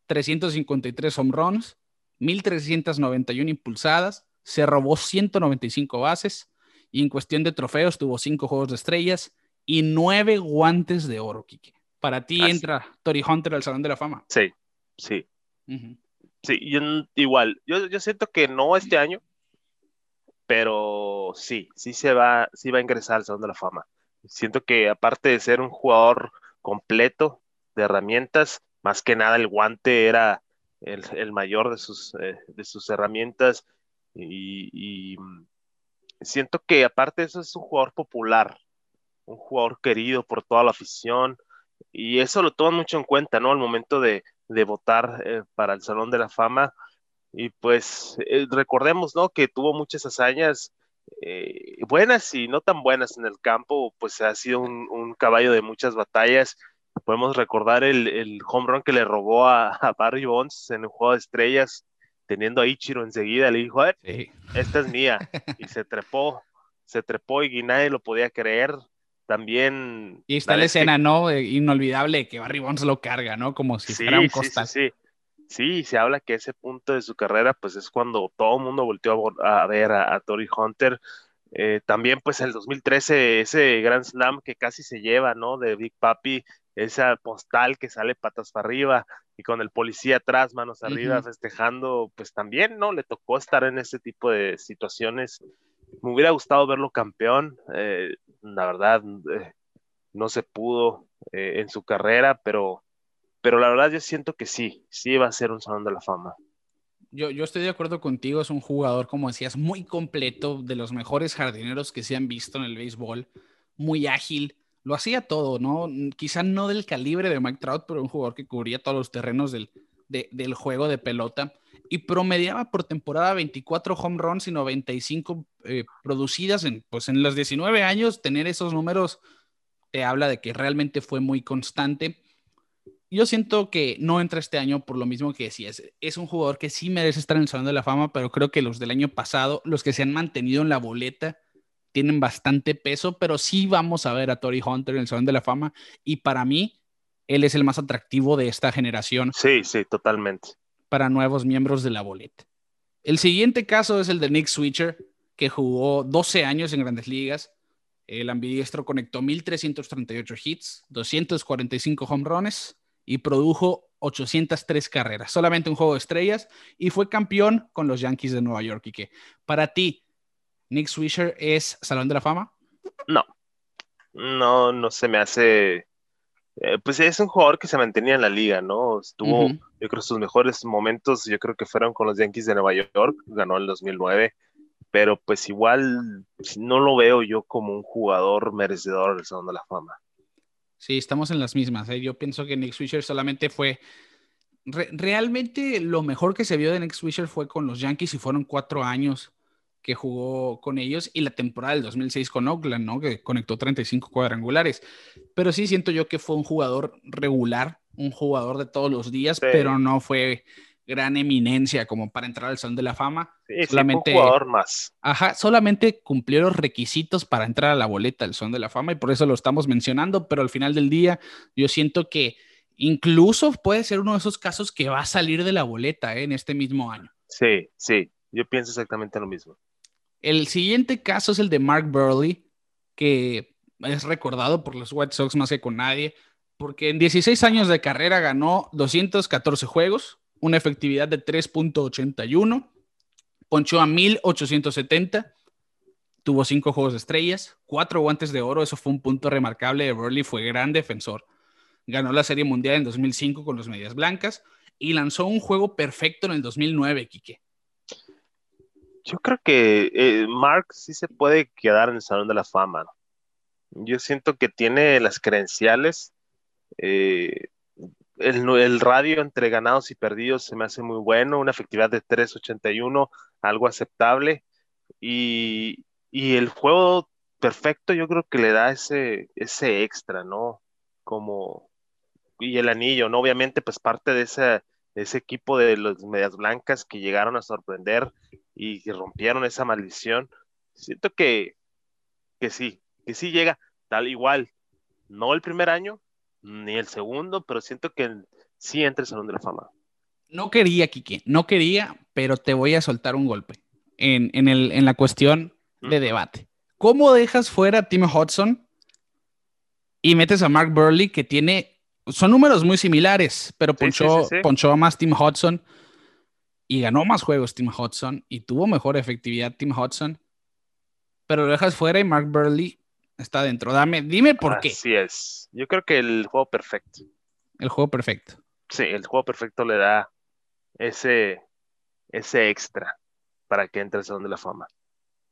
353 home runs, 1.391 impulsadas, se robó 195 bases y en cuestión de trofeos tuvo 5 juegos de estrellas y 9 guantes de oro, Kike. Para ti entra Tori Hunter al Salón de la Fama. Sí, sí. Sí, igual. Yo, yo siento que no este año, pero sí, sí se va, sí va a ingresar al Salón de la Fama. Siento que aparte de ser un jugador completo de herramientas, más que nada el guante era el, mayor de sus, eh, de sus herramientas y, siento que aparte de eso es un jugador popular, un jugador querido por toda la afición, y eso lo toman mucho en cuenta, ¿no? Al momento de, votar eh, para el Salón de la Fama. Y pues eh, recordemos, ¿no? Que tuvo muchas hazañas eh, buenas y no tan buenas en el campo, pues ha sido un, caballo de muchas batallas. Podemos recordar el, home run que le robó a, Barry Bonds en el juego de estrellas, teniendo a Ichiro enseguida, le dijo, esta es mía, y se trepó, se trepó y nadie lo podía creer. También. Y está la escena, ¿no? Eh, inolvidable que Barry Bonds lo carga, ¿no? Como si fuera un costal. Sí, sí, se habla que ese punto de su carrera, pues es cuando todo el mundo volteó a, ver a, Tori Hunter. Eh, también, pues, el 2013, ese Grand Slam que casi se lleva, ¿no? De Big Papi, esa postal que sale patas para arriba y con el policía atrás, manos arriba, festejando, pues también, ¿no? Le tocó estar en ese tipo de situaciones me hubiera gustado verlo campeón, eh, la verdad eh, no se pudo en su carrera, pero, pero la verdad yo siento que sí, sí va a ser un Salón de la Fama. Yo, yo estoy de acuerdo contigo, es un jugador, como decías, muy completo, de los mejores jardineros que se han visto en el béisbol, muy ágil, lo hacía todo, ¿no? Quizá no del calibre de Mike Trout, pero un jugador que cubría todos los terrenos del, del juego de pelota y promediaba por temporada 24 home runs y 95 eh, producidas en, pues en los 19 años, tener esos números te habla de que realmente fue muy constante. Yo siento que no entra este año por lo mismo que decías. Es un jugador que sí merece estar en el Salón de la Fama, pero creo que los del año pasado, los que se han mantenido en la boleta, tienen bastante peso, pero sí vamos a ver a Tori Hunter en el Salón de la Fama. Y para mí, él es el más atractivo de esta generación. Sí, sí, totalmente para nuevos miembros de la boleta. El siguiente caso es el de Nick Switcher, que jugó 12 años en grandes ligas. El ambidiestro conectó 1.338 hits, 245 home runs y produjo 803 carreras, solamente un juego de estrellas, y fue campeón con los Yankees de Nueva York. Y que para ti, Nick Swisher es Salón de la Fama? No, no, no se me hace eh, pues es un jugador que se mantenía en la liga, ¿no? Estuvo, yo creo, sus mejores momentos, yo creo que fueron con los Yankees de Nueva York, ganó el 2009, pero pues igual no lo veo yo como un jugador merecedor del Salón de la Fama. Sí, estamos en las mismas. ¿eh? Yo pienso que Nick Swisher solamente fue. realmente lo mejor que se vio de Nick Swisher fue con los Yankees y fueron cuatro años que jugó con ellos y la temporada del 2006 con Oakland, ¿no? Que conectó 35 cuadrangulares. Pero sí siento yo que fue un jugador regular, un jugador de todos los días, pero no fue gran eminencia como para entrar al Salón de la Fama. Sí, solamente, un jugador más. Ajá, solamente cumplió los requisitos para entrar a la boleta del Salón de la Fama y por eso lo estamos mencionando, pero al final del día yo siento que incluso puede ser uno de esos casos que va a salir de la boleta ¿eh? en este mismo año. Sí, sí, yo pienso exactamente lo mismo. El siguiente caso es el de Mark Burley, que es recordado por los White Sox más que con nadie, porque en 16 años de carrera ganó 214 juegos, una efectividad de 3.81, ponchó a 1870, tuvo 5 juegos de estrellas, 4 guantes de oro, eso fue un punto remarcable de Burley, fue gran defensor. Ganó la Serie Mundial en 2005 con los Medias Blancas y lanzó un juego perfecto en el 2009, Quique. Yo creo que eh, Mark sí se puede quedar en el Salón de la Fama. Yo siento que tiene las credenciales. Eh, el, radio entre ganados y perdidos se me hace muy bueno, una efectividad de 3.81, algo aceptable. Y, el juego perfecto yo creo que le da ese, ese extra, ¿no? Como, y el anillo, ¿no? Obviamente, pues parte de ese, ese equipo de los Medias Blancas que llegaron a sorprender y rompieron esa maldición. Siento que, que sí, que sí llega tal igual, no el primer año, ni el segundo, pero siento que sí entra el Salón de la Fama. No quería, Kiki, no quería, pero te voy a soltar un golpe en, en, el, en la cuestión de debate. ¿Cómo dejas fuera a Tim Hudson y metes a Mark Burley, que tiene, son números muy similares, pero ponchó, ponchó a más Tim Hudson? y ganó más juegos Tim Hudson y tuvo mejor efectividad Tim Hudson, pero lo dejas fuera y Mark Burley está dentro. Dame, dime por qué. Así es. Yo creo que el juego perfecto. El juego perfecto. Sí, el juego perfecto le da ese, ese extra para que entre al Salón de la Fama.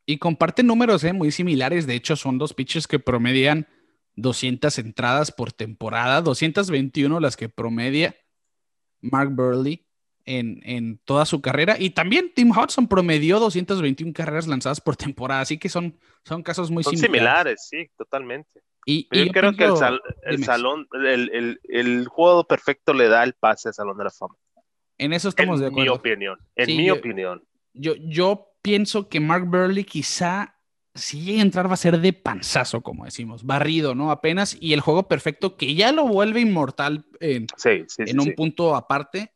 Y comparten números ¿eh? muy similares. De hecho, son dos pitchers que promedian 200 entradas por temporada, 221 las que promedia Mark Burley en, en, toda su carrera. Y también Tim Hudson promedió 221 carreras lanzadas por temporada. Así que son, son casos muy son similares. similares. sí, totalmente. Y, yo, y yo creo que el, sal- el salón, el, el, el juego perfecto le da el pase al Salón de la Fama. en eso estamos en de mi acuerdo. opinión. En Sí, mi yo- opinión. Yo, yo pienso que Mark Burley quizá si llega a entrar va a ser de panzazo, como decimos, barrido, ¿no? Apenas, y el juego perfecto que ya lo vuelve inmortal en, Sí, sí, sí. en un sí. punto aparte,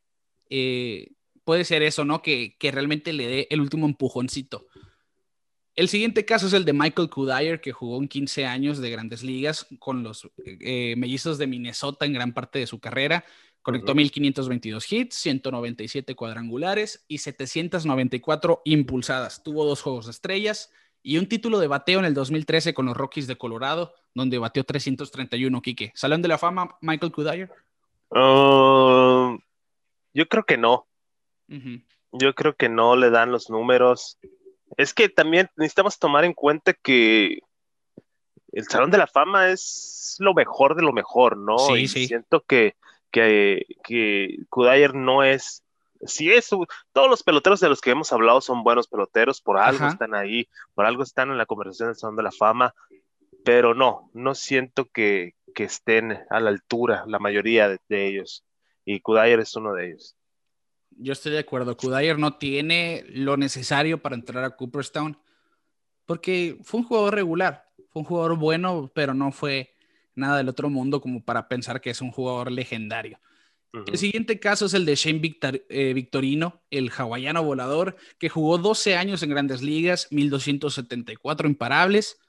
eh, puede ser eso, ¿no? Que, que realmente le dé el último empujoncito. El siguiente caso es el de Michael Kudayer, que jugó en 15 años de grandes ligas con los eh, mellizos de Minnesota en gran parte de su carrera. Conectó Ujú. 1522 hits, 197 cuadrangulares y 794 impulsadas. Tuvo dos juegos de estrellas y un título de bateo en el 2013 con los Rockies de Colorado, donde bateó 331, Quique. ¿Salón de la fama, Michael Kudayer? Ah, yo creo que no. Yo creo que no le dan los números. Es que también necesitamos tomar en cuenta que el Salón de la Fama es lo mejor de lo mejor, ¿no? Sí, y sí. siento que, que, que Kudayer no es. Sí es, todos los peloteros de los que hemos hablado son buenos peloteros, por algo Ajá. están ahí, por algo están en la conversación del Salón de la Fama, pero no, no siento que, que estén a la altura la mayoría de, de ellos. Y Kudayer es uno de ellos. Yo estoy de acuerdo. Kudayer no tiene lo necesario para entrar a Cooperstown porque fue un jugador regular. Fue un jugador bueno, pero no fue nada del otro mundo como para pensar que es un jugador legendario. El siguiente caso es el de Shane Victor- eh, Victorino, el hawaiano volador, que jugó 12 años en grandes ligas, 1274 imparables,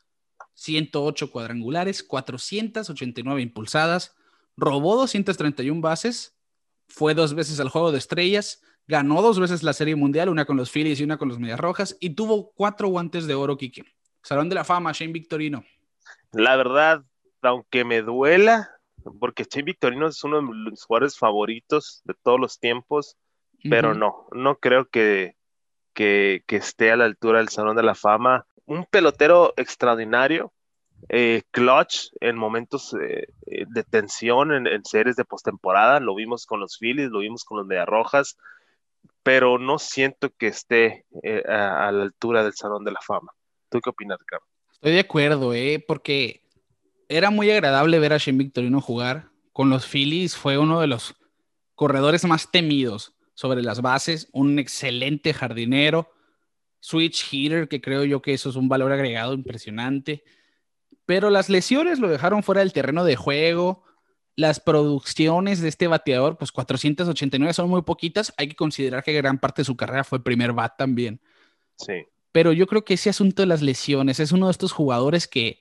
108 cuadrangulares, 489 impulsadas, robó 231 bases, fue dos veces al Juego de Estrellas, ganó dos veces la Serie Mundial, una con los Phillies y una con los Medias Rojas, y tuvo cuatro guantes de oro, Kike. Salón de la Fama, Shane Victorino. La verdad, aunque me duela, porque Che Victorino es uno de los jugadores favoritos de todos los tiempos, pero no, no creo que, que, que esté a la altura del Salón de la Fama. Un pelotero extraordinario, eh, clutch en momentos eh, eh, de tensión en, en series de postemporada, lo vimos con los Phillies, lo vimos con los Mediarrojas, pero no siento que esté eh, a, la altura del Salón de la Fama. ¿Tú qué opinas? Estoy de acuerdo, ¿eh? porque era muy agradable ver a Shane Victorino jugar. Con los Phillies fue uno de los corredores más temidos sobre las bases, un excelente jardinero, switch hitter, que creo yo que eso es un valor agregado impresionante. Pero las lesiones lo dejaron fuera del terreno de juego. Las producciones de este bateador, pues 489 son muy poquitas. Hay que considerar que gran parte de su carrera fue primer bat también Sí. pero yo creo que ese asunto de las lesiones es uno de estos jugadores que,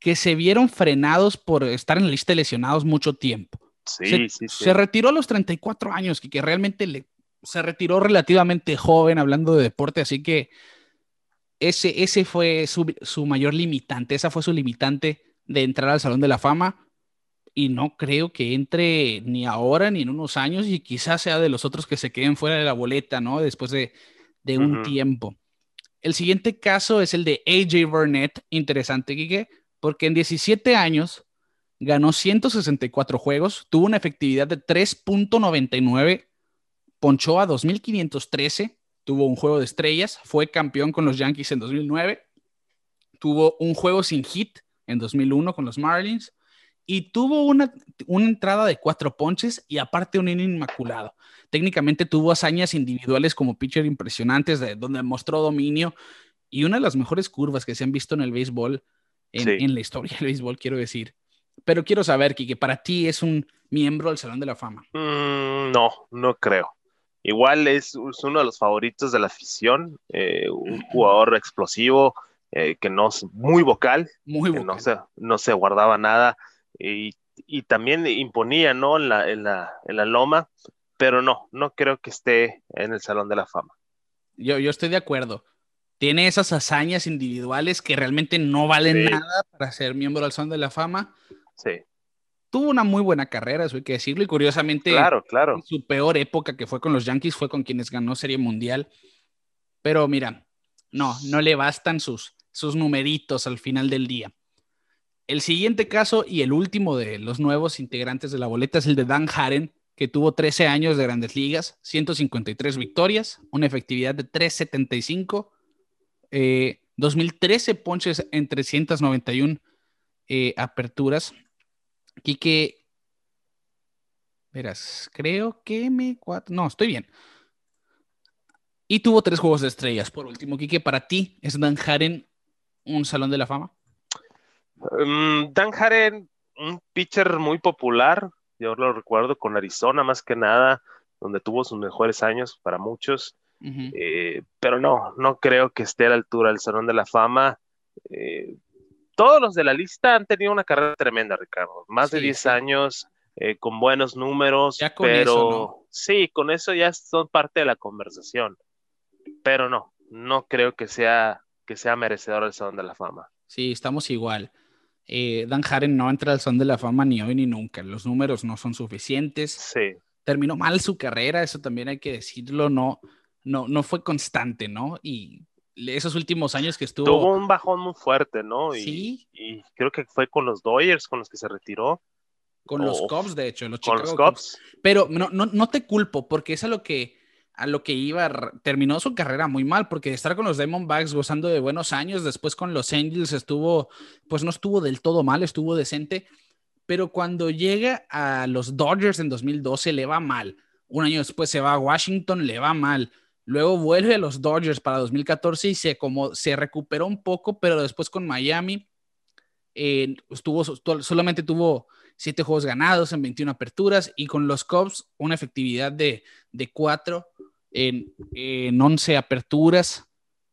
que se vieron frenados por estar en la lista de lesionados mucho tiempo. Sí, se, sí, sí. se retiró a los 34 años, que, que realmente le, se retiró relativamente joven hablando de deporte, así que ese, ese fue su, su mayor limitante, esa fue su limitante de entrar al Salón de la Fama. Y no creo que entre ni ahora ni en unos años, y quizás sea de los otros que se queden fuera de la boleta, ¿no? Después de, de un tiempo. El siguiente caso es el de AJ Burnett, interesante, Quique, porque en 17 años ganó 164 juegos, tuvo una efectividad de 3.99, ponchó a 2.513, tuvo un juego de estrellas, fue campeón con los Yankees en 2009, tuvo un juego sin hit en 2001 con los Marlins y tuvo una, una entrada de cuatro ponches y aparte un inning inmaculado. Técnicamente tuvo hazañas individuales como pitcher impresionantes, de, donde mostró dominio y una de las mejores curvas que se han visto en el béisbol, en, Sí. en la historia del béisbol, quiero decir. Pero quiero saber, Kike, para ti es un miembro del Salón de la Fama. Mm, no, no creo. Igual es, es uno de los favoritos de la afición, eh, un jugador explosivo, eh, que no es muy vocal, Muy que bueno. no se, no se guardaba nada y, y también imponía, ¿no? En la, en la, en la loma, pero no, no creo que esté en el Salón de la Fama. Yo, yo estoy de acuerdo. Tiene esas hazañas individuales que realmente no valen Sí. nada para ser miembro del Salón de la Fama. Sí, Tuvo una muy buena carrera, eso hay que decirlo, y curiosamente, claro, claro. en su peor época que fue con los Yankees fue con quienes ganó Serie Mundial. Pero mira, No, no le bastan sus, sus numeritos al final del día. El siguiente caso y el último de los nuevos integrantes de la boleta es el de Dan Haren, que tuvo 13 años de grandes ligas, 153 victorias, una efectividad de 375, 2013 eh, ponches en 391 eh, aperturas. Quique, verás, creo que me... Cuatro, no, estoy bien. Y tuvo tres juegos de estrellas. Por último, Quique, para ti, ¿es Dan Haren un salón de la fama? Mm, Dan Haren, un pitcher muy popular, yo lo recuerdo con Arizona más que nada, donde tuvo sus mejores años para muchos, eh, pero no, no creo que esté a la altura del Salón de la Fama. Eh, todos los de la lista han tenido una carrera tremenda, Ricardo, más de 10 años, eh, con buenos números, pero sí, con eso ya son parte de la conversación, pero no, no creo que sea, que sea merecedor del Salón de la Fama. Sí, estamos igual. Eh, Dan Haren no entra al Son de la Fama ni hoy ni nunca. Los números no son suficientes. Sí. Terminó mal su carrera, eso también hay que decirlo. No, no, no fue constante, ¿no? Y esos últimos años que estuvo. Tuvo un bajón muy fuerte, ¿no? Y, sí. Y creo que fue con los Dodgers con los que se retiró. Con los Cubs, de hecho, los Chicago con los Cubs. Pero no, no, no te culpo, porque es a lo que a lo que iba, terminó su carrera muy mal, porque estar con los Diamondbacks gozando de buenos años, después con los Angels estuvo, pues no estuvo del todo mal, estuvo decente, pero cuando llega a los Dodgers en 2012 le va mal. Un año después se va a Washington, le va mal. Luego vuelve a los Dodgers para 2014 y se, como, se recuperó un poco, pero después con Miami eh, estuvo, solamente tuvo siete juegos ganados en 21 aperturas y con los Cubs una efectividad de, de 4 en, en 11 aperturas.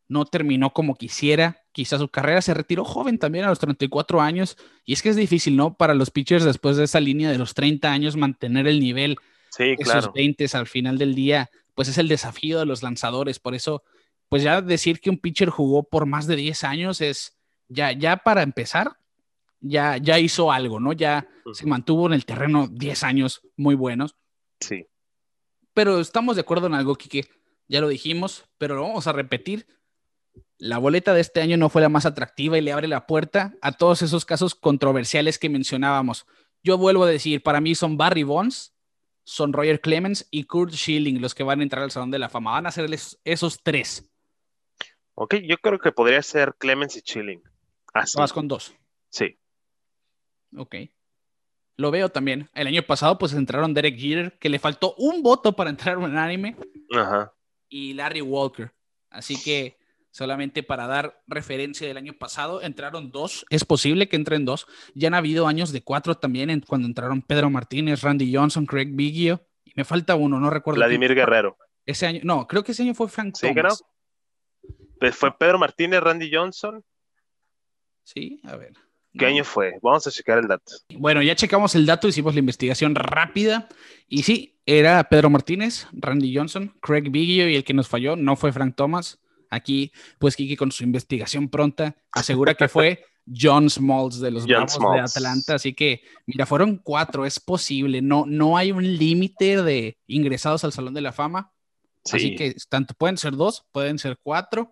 No terminó como quisiera. Quizás su carrera se retiró joven también a los 34 años. Y es que es difícil, ¿no? Para los pitchers después de esa línea de los 30 años mantener el nivel. Sí, claro. Esos 20 al final del día, pues es el desafío de los lanzadores. Por eso, pues ya decir que un pitcher jugó por más de 10 años es ya, ya para empezar, ya, ya hizo algo, ¿no? Ya se mantuvo en el terreno 10 años muy buenos. Sí. Pero estamos de acuerdo en algo, que Ya lo dijimos, pero lo vamos a repetir. La boleta de este año no fue la más atractiva y le abre la puerta a todos esos casos controversiales que mencionábamos. Yo vuelvo a decir, para mí son Barry Bonds, son Roger Clemens y Kurt Schilling los que van a entrar al Salón de la Fama. Van a ser esos tres. Ok, yo creo que podría ser Clemens y Schilling. Así. Vas con dos. Sí. Ok. Lo veo también. El año pasado, pues entraron Derek Jeter, que le faltó un voto para entrar en anime. Ajá. Y Larry Walker. Así que solamente para dar referencia del año pasado, entraron dos. Es posible que entren dos. Ya han habido años de cuatro también, en, cuando entraron Pedro Martínez, Randy Johnson, Craig Biggio. Y me falta uno, no recuerdo. Vladimir Guerrero. Ese año, no, creo que ese año fue Frank Sí, Thomas. Pues fue Pedro Martínez, Randy Johnson. Sí, a ver. ¿Qué año fue? Vamos a checar el dato. Bueno, ya checamos el dato, hicimos la investigación rápida y sí, era Pedro Martínez, Randy Johnson, Craig Biggio y el que nos falló no fue Frank Thomas. Aquí, pues Kiki con su investigación pronta asegura que fue John Smalls de los Bravos de Atlanta. Así que, mira, fueron cuatro, es posible. No, no hay un límite de ingresados al Salón de la Fama. Así que tanto pueden ser dos, pueden ser cuatro,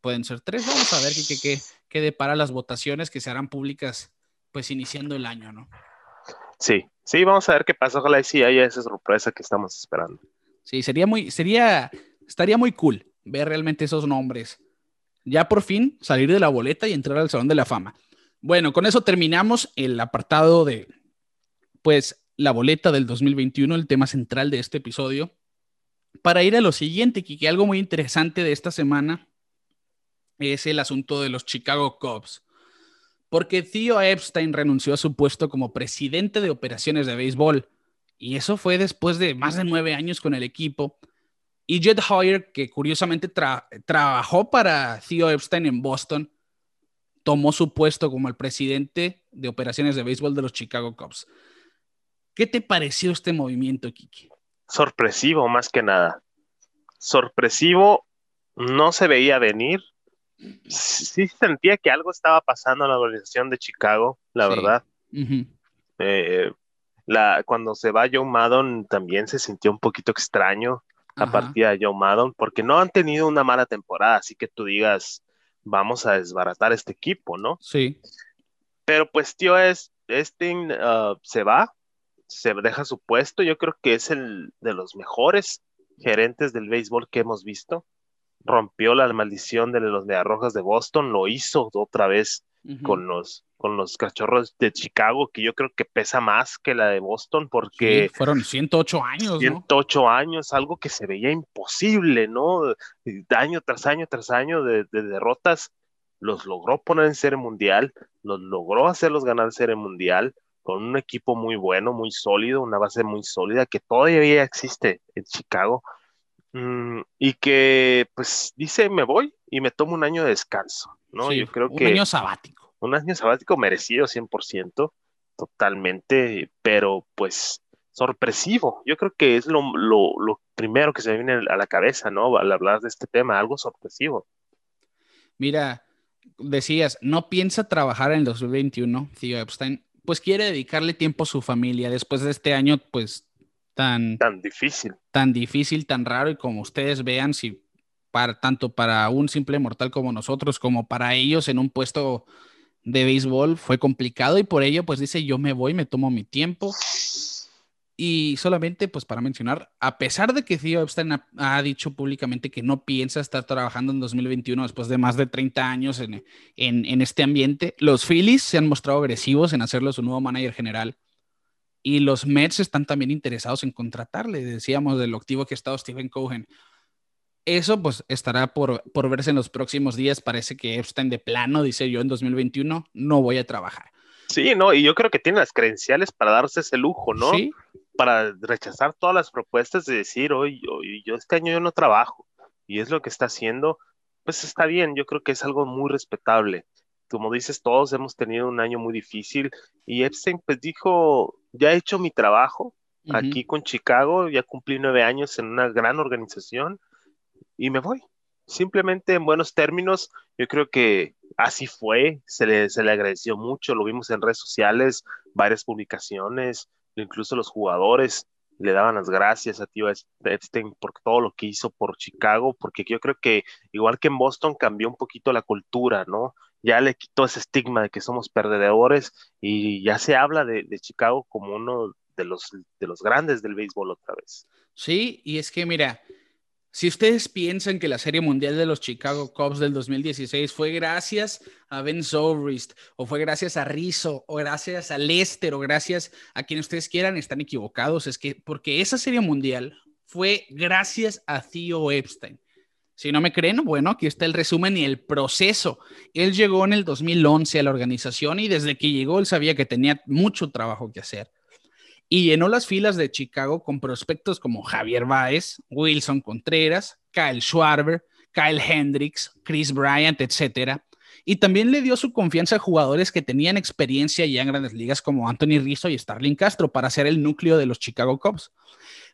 pueden ser tres. Vamos a ver qué, qué, que depara las votaciones que se harán públicas pues iniciando el año, ¿no? Sí, sí, vamos a ver qué pasa. Ojalá y sí haya esa sorpresa que estamos esperando. Sí, sería muy, sería, estaría muy cool ver realmente esos nombres. Ya por fin salir de la boleta y entrar al Salón de la Fama. Bueno, con eso terminamos el apartado de, pues, la boleta del 2021, el tema central de este episodio. Para ir a lo siguiente, que algo muy interesante de esta semana es el asunto de los Chicago Cubs. Porque Theo Epstein renunció a su puesto como presidente de operaciones de béisbol. Y eso fue después de más de nueve años con el equipo. Y Jed Hoyer, que curiosamente trabajó para Theo Epstein en Boston, tomó su puesto como el presidente de operaciones de béisbol de los Chicago Cubs. ¿Qué te pareció este movimiento, Kiki? Sorpresivo, más que nada. Sorpresivo, no se veía venir sí sentía que algo estaba pasando en la organización de Chicago, la verdad. Eh, la, cuando se va John Maddon también se sintió un poquito extraño. La partida de Joe Maddon, porque no han tenido una mala temporada, así que tú digas, vamos a desbaratar este equipo, ¿no? Sí. Pero pues, tío, es, este se va, se deja su puesto, yo creo que es el de los mejores gerentes del béisbol que hemos visto. Rompió la maldición de los Mediarrojas de Boston, lo hizo otra vez con los con los cachorros de Chicago, que yo creo que pesa más que la de Boston, porque... fueron 108 años. 108 años, algo que se veía imposible, ¿no? Año tras año tras año de, derrotas, los logró poner en serie mundial, los logró hacerlos ganar serie mundial, con un equipo muy bueno, muy sólido, una base muy sólida que todavía existe en Chicago. Mm, y que pues dice me voy y me tomo un año de descanso, ¿no? Yo creo que... Un año sabático un año sabático merecido 100%, totalmente, pero pues sorpresivo. Yo creo que es lo, primero que se me viene a la cabeza, ¿no? Al hablar de este tema, algo sorpresivo. Mira, decías, no piensa trabajar en el 2021, Theo Epstein, pues quiere dedicarle tiempo a su familia después de este año, pues tan... Tan difícil. Tan difícil, tan raro, y como ustedes vean, si para tanto para un simple mortal como nosotros, como para ellos en un puesto de béisbol fue complicado y por ello pues dice yo me voy, me tomo mi tiempo. Y solamente pues para mencionar, a pesar de que Theo Epstein ha, dicho públicamente que no piensa estar trabajando en 2021 después de más de 30 años en, en, este ambiente, los Phillies se han mostrado agresivos en hacerlo su nuevo manager general. Y los Mets están también interesados en contratarle. Decíamos del activo que ha estado Stephen Cohen. Eso pues estará por, por verse en los próximos días. Parece que Epstein de plano dice yo en 2021 no voy a trabajar. Sí, no, y yo creo que tiene las credenciales para darse ese lujo, ¿no? ¿Sí? Para rechazar todas las propuestas de decir, oye, yo este año yo no trabajo. Y es lo que está haciendo, pues está bien, yo creo que es algo muy respetable. Como dices, todos hemos tenido un año muy difícil y Epstein pues dijo, ya he hecho mi trabajo aquí con Chicago, ya cumplí nueve años en una gran organización y me voy. Simplemente en buenos términos, yo creo que así fue, se le, se le agradeció mucho, lo vimos en redes sociales, varias publicaciones, incluso los jugadores le daban las gracias a Tío Epstein por todo lo que hizo por Chicago, porque yo creo que igual que en Boston cambió un poquito la cultura, ¿no? Ya le quitó ese estigma de que somos perdedores y ya se habla de, de Chicago como uno de los, de los grandes del béisbol otra vez. Sí, y es que mira, si ustedes piensan que la Serie Mundial de los Chicago Cubs del 2016 fue gracias a Ben Zobrist, o fue gracias a Rizzo, o gracias a Lester, o gracias a quien ustedes quieran, están equivocados. Es que porque esa Serie Mundial fue gracias a Theo Epstein. Si no me creen, bueno, aquí está el resumen y el proceso. Él llegó en el 2011 a la organización y desde que llegó él sabía que tenía mucho trabajo que hacer y llenó las filas de Chicago con prospectos como Javier Baez, Wilson Contreras, Kyle Schwarber, Kyle Hendricks, Chris Bryant, etc. Y también le dio su confianza a jugadores que tenían experiencia ya en grandes ligas como Anthony Rizzo y Starling Castro para ser el núcleo de los Chicago Cubs.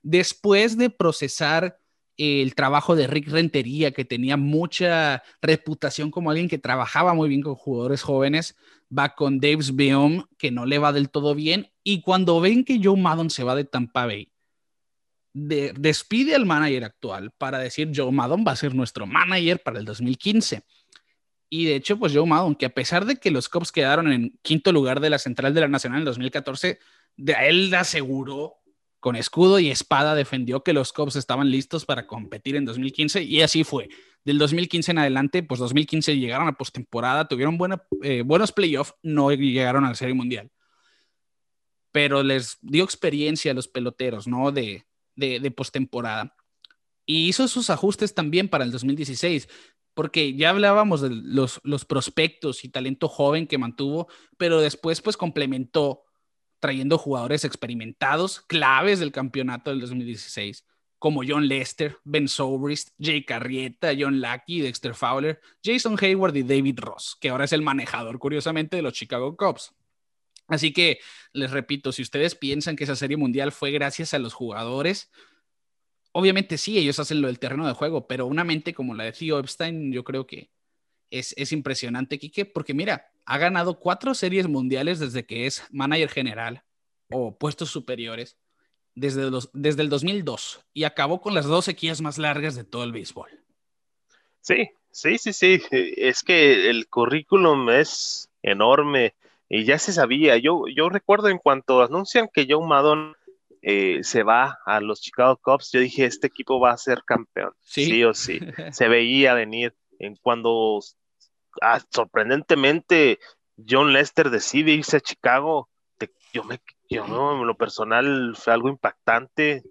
Después de procesar el trabajo de Rick Rentería, que tenía mucha reputación como alguien que trabajaba muy bien con jugadores jóvenes, va con Dave's Beom, que no le va del todo bien, y cuando ven que Joe Maddon se va de Tampa Bay, despide al manager actual para decir Joe Maddon va a ser nuestro manager para el 2015. Y de hecho, pues Joe Maddon, que a pesar de que los Cubs quedaron en quinto lugar de la Central de la Nacional en 2014, de él aseguró con escudo y espada defendió que los Cubs estaban listos para competir en 2015 y así fue del 2015 en adelante, pues 2015 llegaron a postemporada, tuvieron eh, buenos playoffs, no llegaron a la Serie Mundial. Pero les dio experiencia a los peloteros, ¿no? De, de, de postemporada. Y hizo sus ajustes también para el 2016, porque ya hablábamos de los, prospectos y talento joven que mantuvo, pero después pues complementó trayendo jugadores experimentados, claves del campeonato del 2016 como John Lester, Ben Sobrist, Jay Carrieta, John Lackey, Dexter Fowler, Jason Hayward y David Ross, que ahora es el manejador, curiosamente, de los Chicago Cubs. Así que les repito, si ustedes piensan que esa serie mundial fue gracias a los jugadores, obviamente sí, ellos hacen lo del terreno de juego, pero una mente como la de Theo Epstein, yo creo que es, es impresionante, Kike, porque mira, ha ganado cuatro series mundiales desde que es manager general o puestos superiores desde, los, desde el 2002 y acabó con las dos sequías más largas de todo el béisbol. Sí, sí, sí, sí. Es que el currículum es enorme y ya se sabía. Yo, yo recuerdo en cuanto anuncian que Joe Maddon eh, se va a los Chicago Cubs, yo dije, este equipo va a ser campeón. Sí, o sí. se veía venir. En cuando ah, sorprendentemente John Lester decide irse a Chicago, yo me, yo no, en lo personal fue algo impactante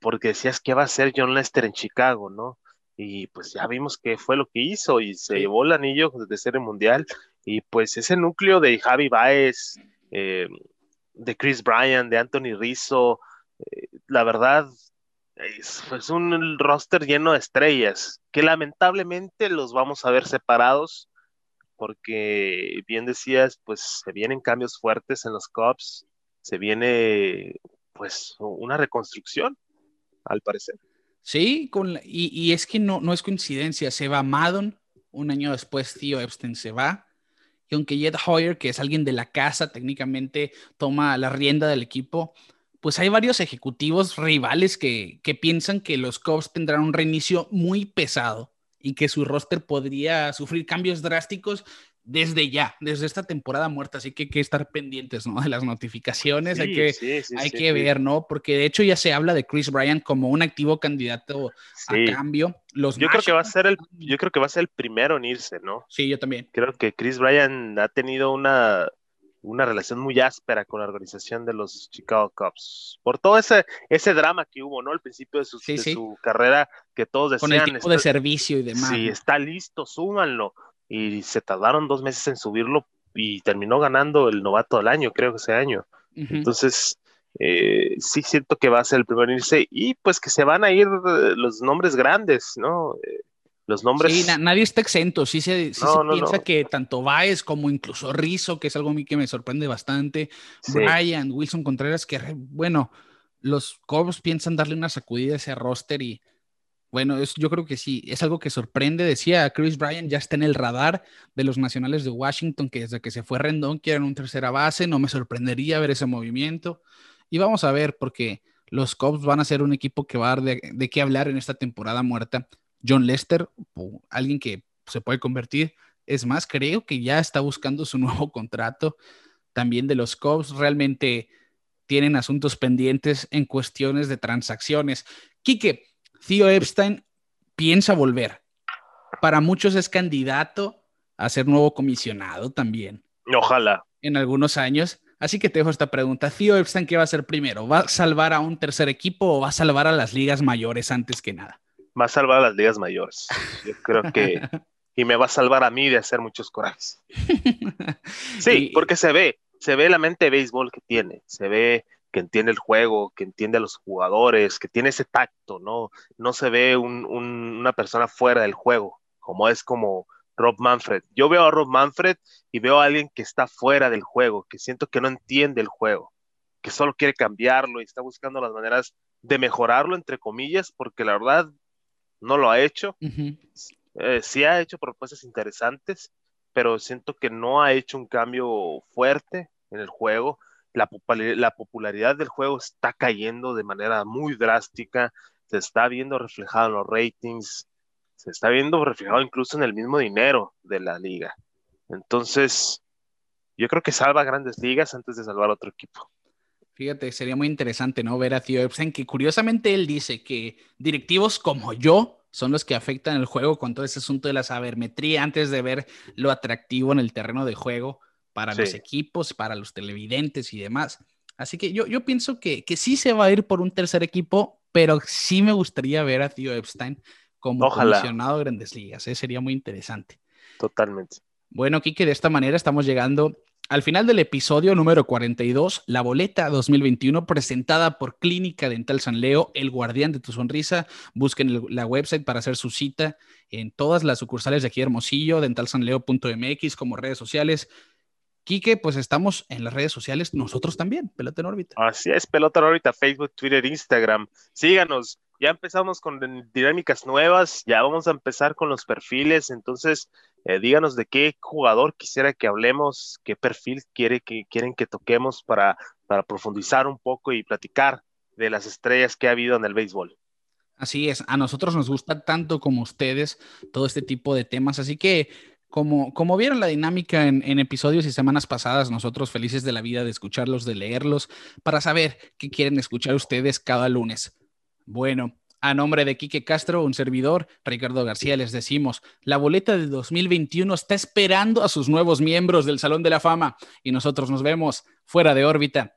porque decías que va a ser John Lester en Chicago, ¿no? Y pues ya vimos que fue lo que hizo y se llevó el anillo de ser el mundial. Y pues ese núcleo de Javi Baez, eh, de Chris Bryan, de Anthony Rizzo, eh, la verdad es, es, un roster lleno de estrellas que lamentablemente los vamos a ver separados porque bien decías, pues se vienen cambios fuertes en los Cubs, se viene pues una reconstrucción, al parecer. Sí, con y, es que no, no es coincidencia, se va Madden, un año después Tío Epstein se va, aunque Jed Hoyer, que es alguien de la casa, técnicamente toma la rienda del equipo, pues hay varios ejecutivos rivales que, que piensan que los Cubs tendrán un reinicio muy pesado y que su roster podría sufrir cambios drásticos desde ya, desde esta temporada muerta, así que hay que estar pendientes, ¿no? De las notificaciones, hay que, hay que ver, ¿no? Porque de hecho ya se habla de Chris Bryant como un activo candidato a cambio. Los yo creo que va a ser el, yo creo que va a ser el primero en irse, ¿no? Sí, yo también. Creo que Chris Bryant ha tenido una, una relación muy áspera con la organización de los Chicago Cubs. Por todo ese, ese drama que hubo, ¿no? Al principio de su, su carrera, que todos decían. Con el tipo de servicio y demás. Sí, está listo, súmanlo y se tardaron dos meses en subirlo y terminó ganando el novato del año, creo que ese año. Entonces, eh, sí siento que va a ser el primero en irse y pues que se van a ir eh, los nombres grandes, ¿no? Eh, los nombres. Sí, nadie está exento. Sí se, piensa que tanto Baez como incluso Rizzo, que es algo a mí que me sorprende bastante, Brian, Wilson Contreras, que bueno, los Cubs piensan darle una sacudida a ese roster y bueno, yo creo que sí, es algo que sorprende. Decía Chris Bryan, ya está en el radar de los nacionales de Washington, que desde que se fue Rendón quieren un tercera base, no me sorprendería ver ese movimiento. Y vamos a ver, porque los Cubs van a ser un equipo que va a dar de, qué hablar en esta temporada muerta. John Lester, alguien que se puede convertir, es más, creo que ya está buscando su nuevo contrato. También de los Cubs, realmente tienen asuntos pendientes en cuestiones de transacciones. Quique, Theo Epstein piensa volver. Para muchos es candidato a ser nuevo comisionado también. Ojalá. En algunos años. Así que te dejo esta pregunta. Theo Epstein, ¿qué va a hacer primero? ¿Va a salvar a un tercer equipo o va a salvar a las ligas mayores antes que nada? Va a salvar a las ligas mayores. Yo creo que... y me va a salvar a mí de hacer muchos corajes. Sí, porque se ve, se ve la mente de béisbol que tiene, se ve que entiende el juego, que entiende a los jugadores, que tiene ese tacto, ¿no? No se ve una persona fuera del juego, como es como Rob Manfred. Yo veo a Rob Manfred y veo a alguien que está fuera del juego, que siento que no entiende el juego, que solo quiere cambiarlo y está buscando las maneras de mejorarlo, entre comillas, porque la verdad no lo ha hecho. Eh, sí ha hecho propuestas interesantes, pero siento que no ha hecho un cambio fuerte en el juego la, popularidad del juego está cayendo de manera muy drástica, se está viendo reflejado en los ratings, se está viendo reflejado incluso en el mismo dinero de la liga. Entonces, yo creo que salva grandes ligas antes de salvar otro equipo. Fíjate, sería muy interesante, ¿no? Ver a Theo Epstein, que curiosamente él dice que directivos como yo son los que afectan el juego con todo ese asunto de la sabermetría antes de ver lo atractivo en el terreno de juego para los equipos, para los televidentes y demás. Así que yo, yo pienso que, que sí se va a ir por un tercer equipo, pero sí me gustaría ver a Theo Epstein como comisionado de Grandes Ligas. ¿eh? Sería muy interesante. Totalmente. Bueno, Kike, de esta manera estamos llegando al final del episodio número 42, la boleta 2021 presentada por Clínica Dental San Leo, el guardián de tu sonrisa. Busquen la website para hacer su cita en todas las sucursales de aquí Hermosillo, dentalsanleo.mx como redes sociales. Quique, pues estamos en las redes sociales, nosotros también, Pelota en órbita. Así es, Pelota en órbita, Facebook, Twitter, Instagram. Síganos, ya empezamos con dinámicas nuevas, ya vamos a empezar con los perfiles, entonces eh, díganos de qué jugador quisiera que hablemos, qué perfil quiere que, quieren que toquemos para, para profundizar un poco y platicar de las estrellas que ha habido en el béisbol. Así es, a nosotros nos gusta tanto como ustedes todo este tipo de temas, así que como, como vieron la dinámica en, en, episodios y semanas pasadas, nosotros felices de la vida de escucharlos, de leerlos, para saber qué quieren escuchar ustedes cada lunes. Bueno, a nombre de Quique Castro, un servidor, Ricardo García, les decimos, la boleta de 2021 está esperando a sus nuevos miembros del Salón de la Fama y nosotros nos vemos fuera de órbita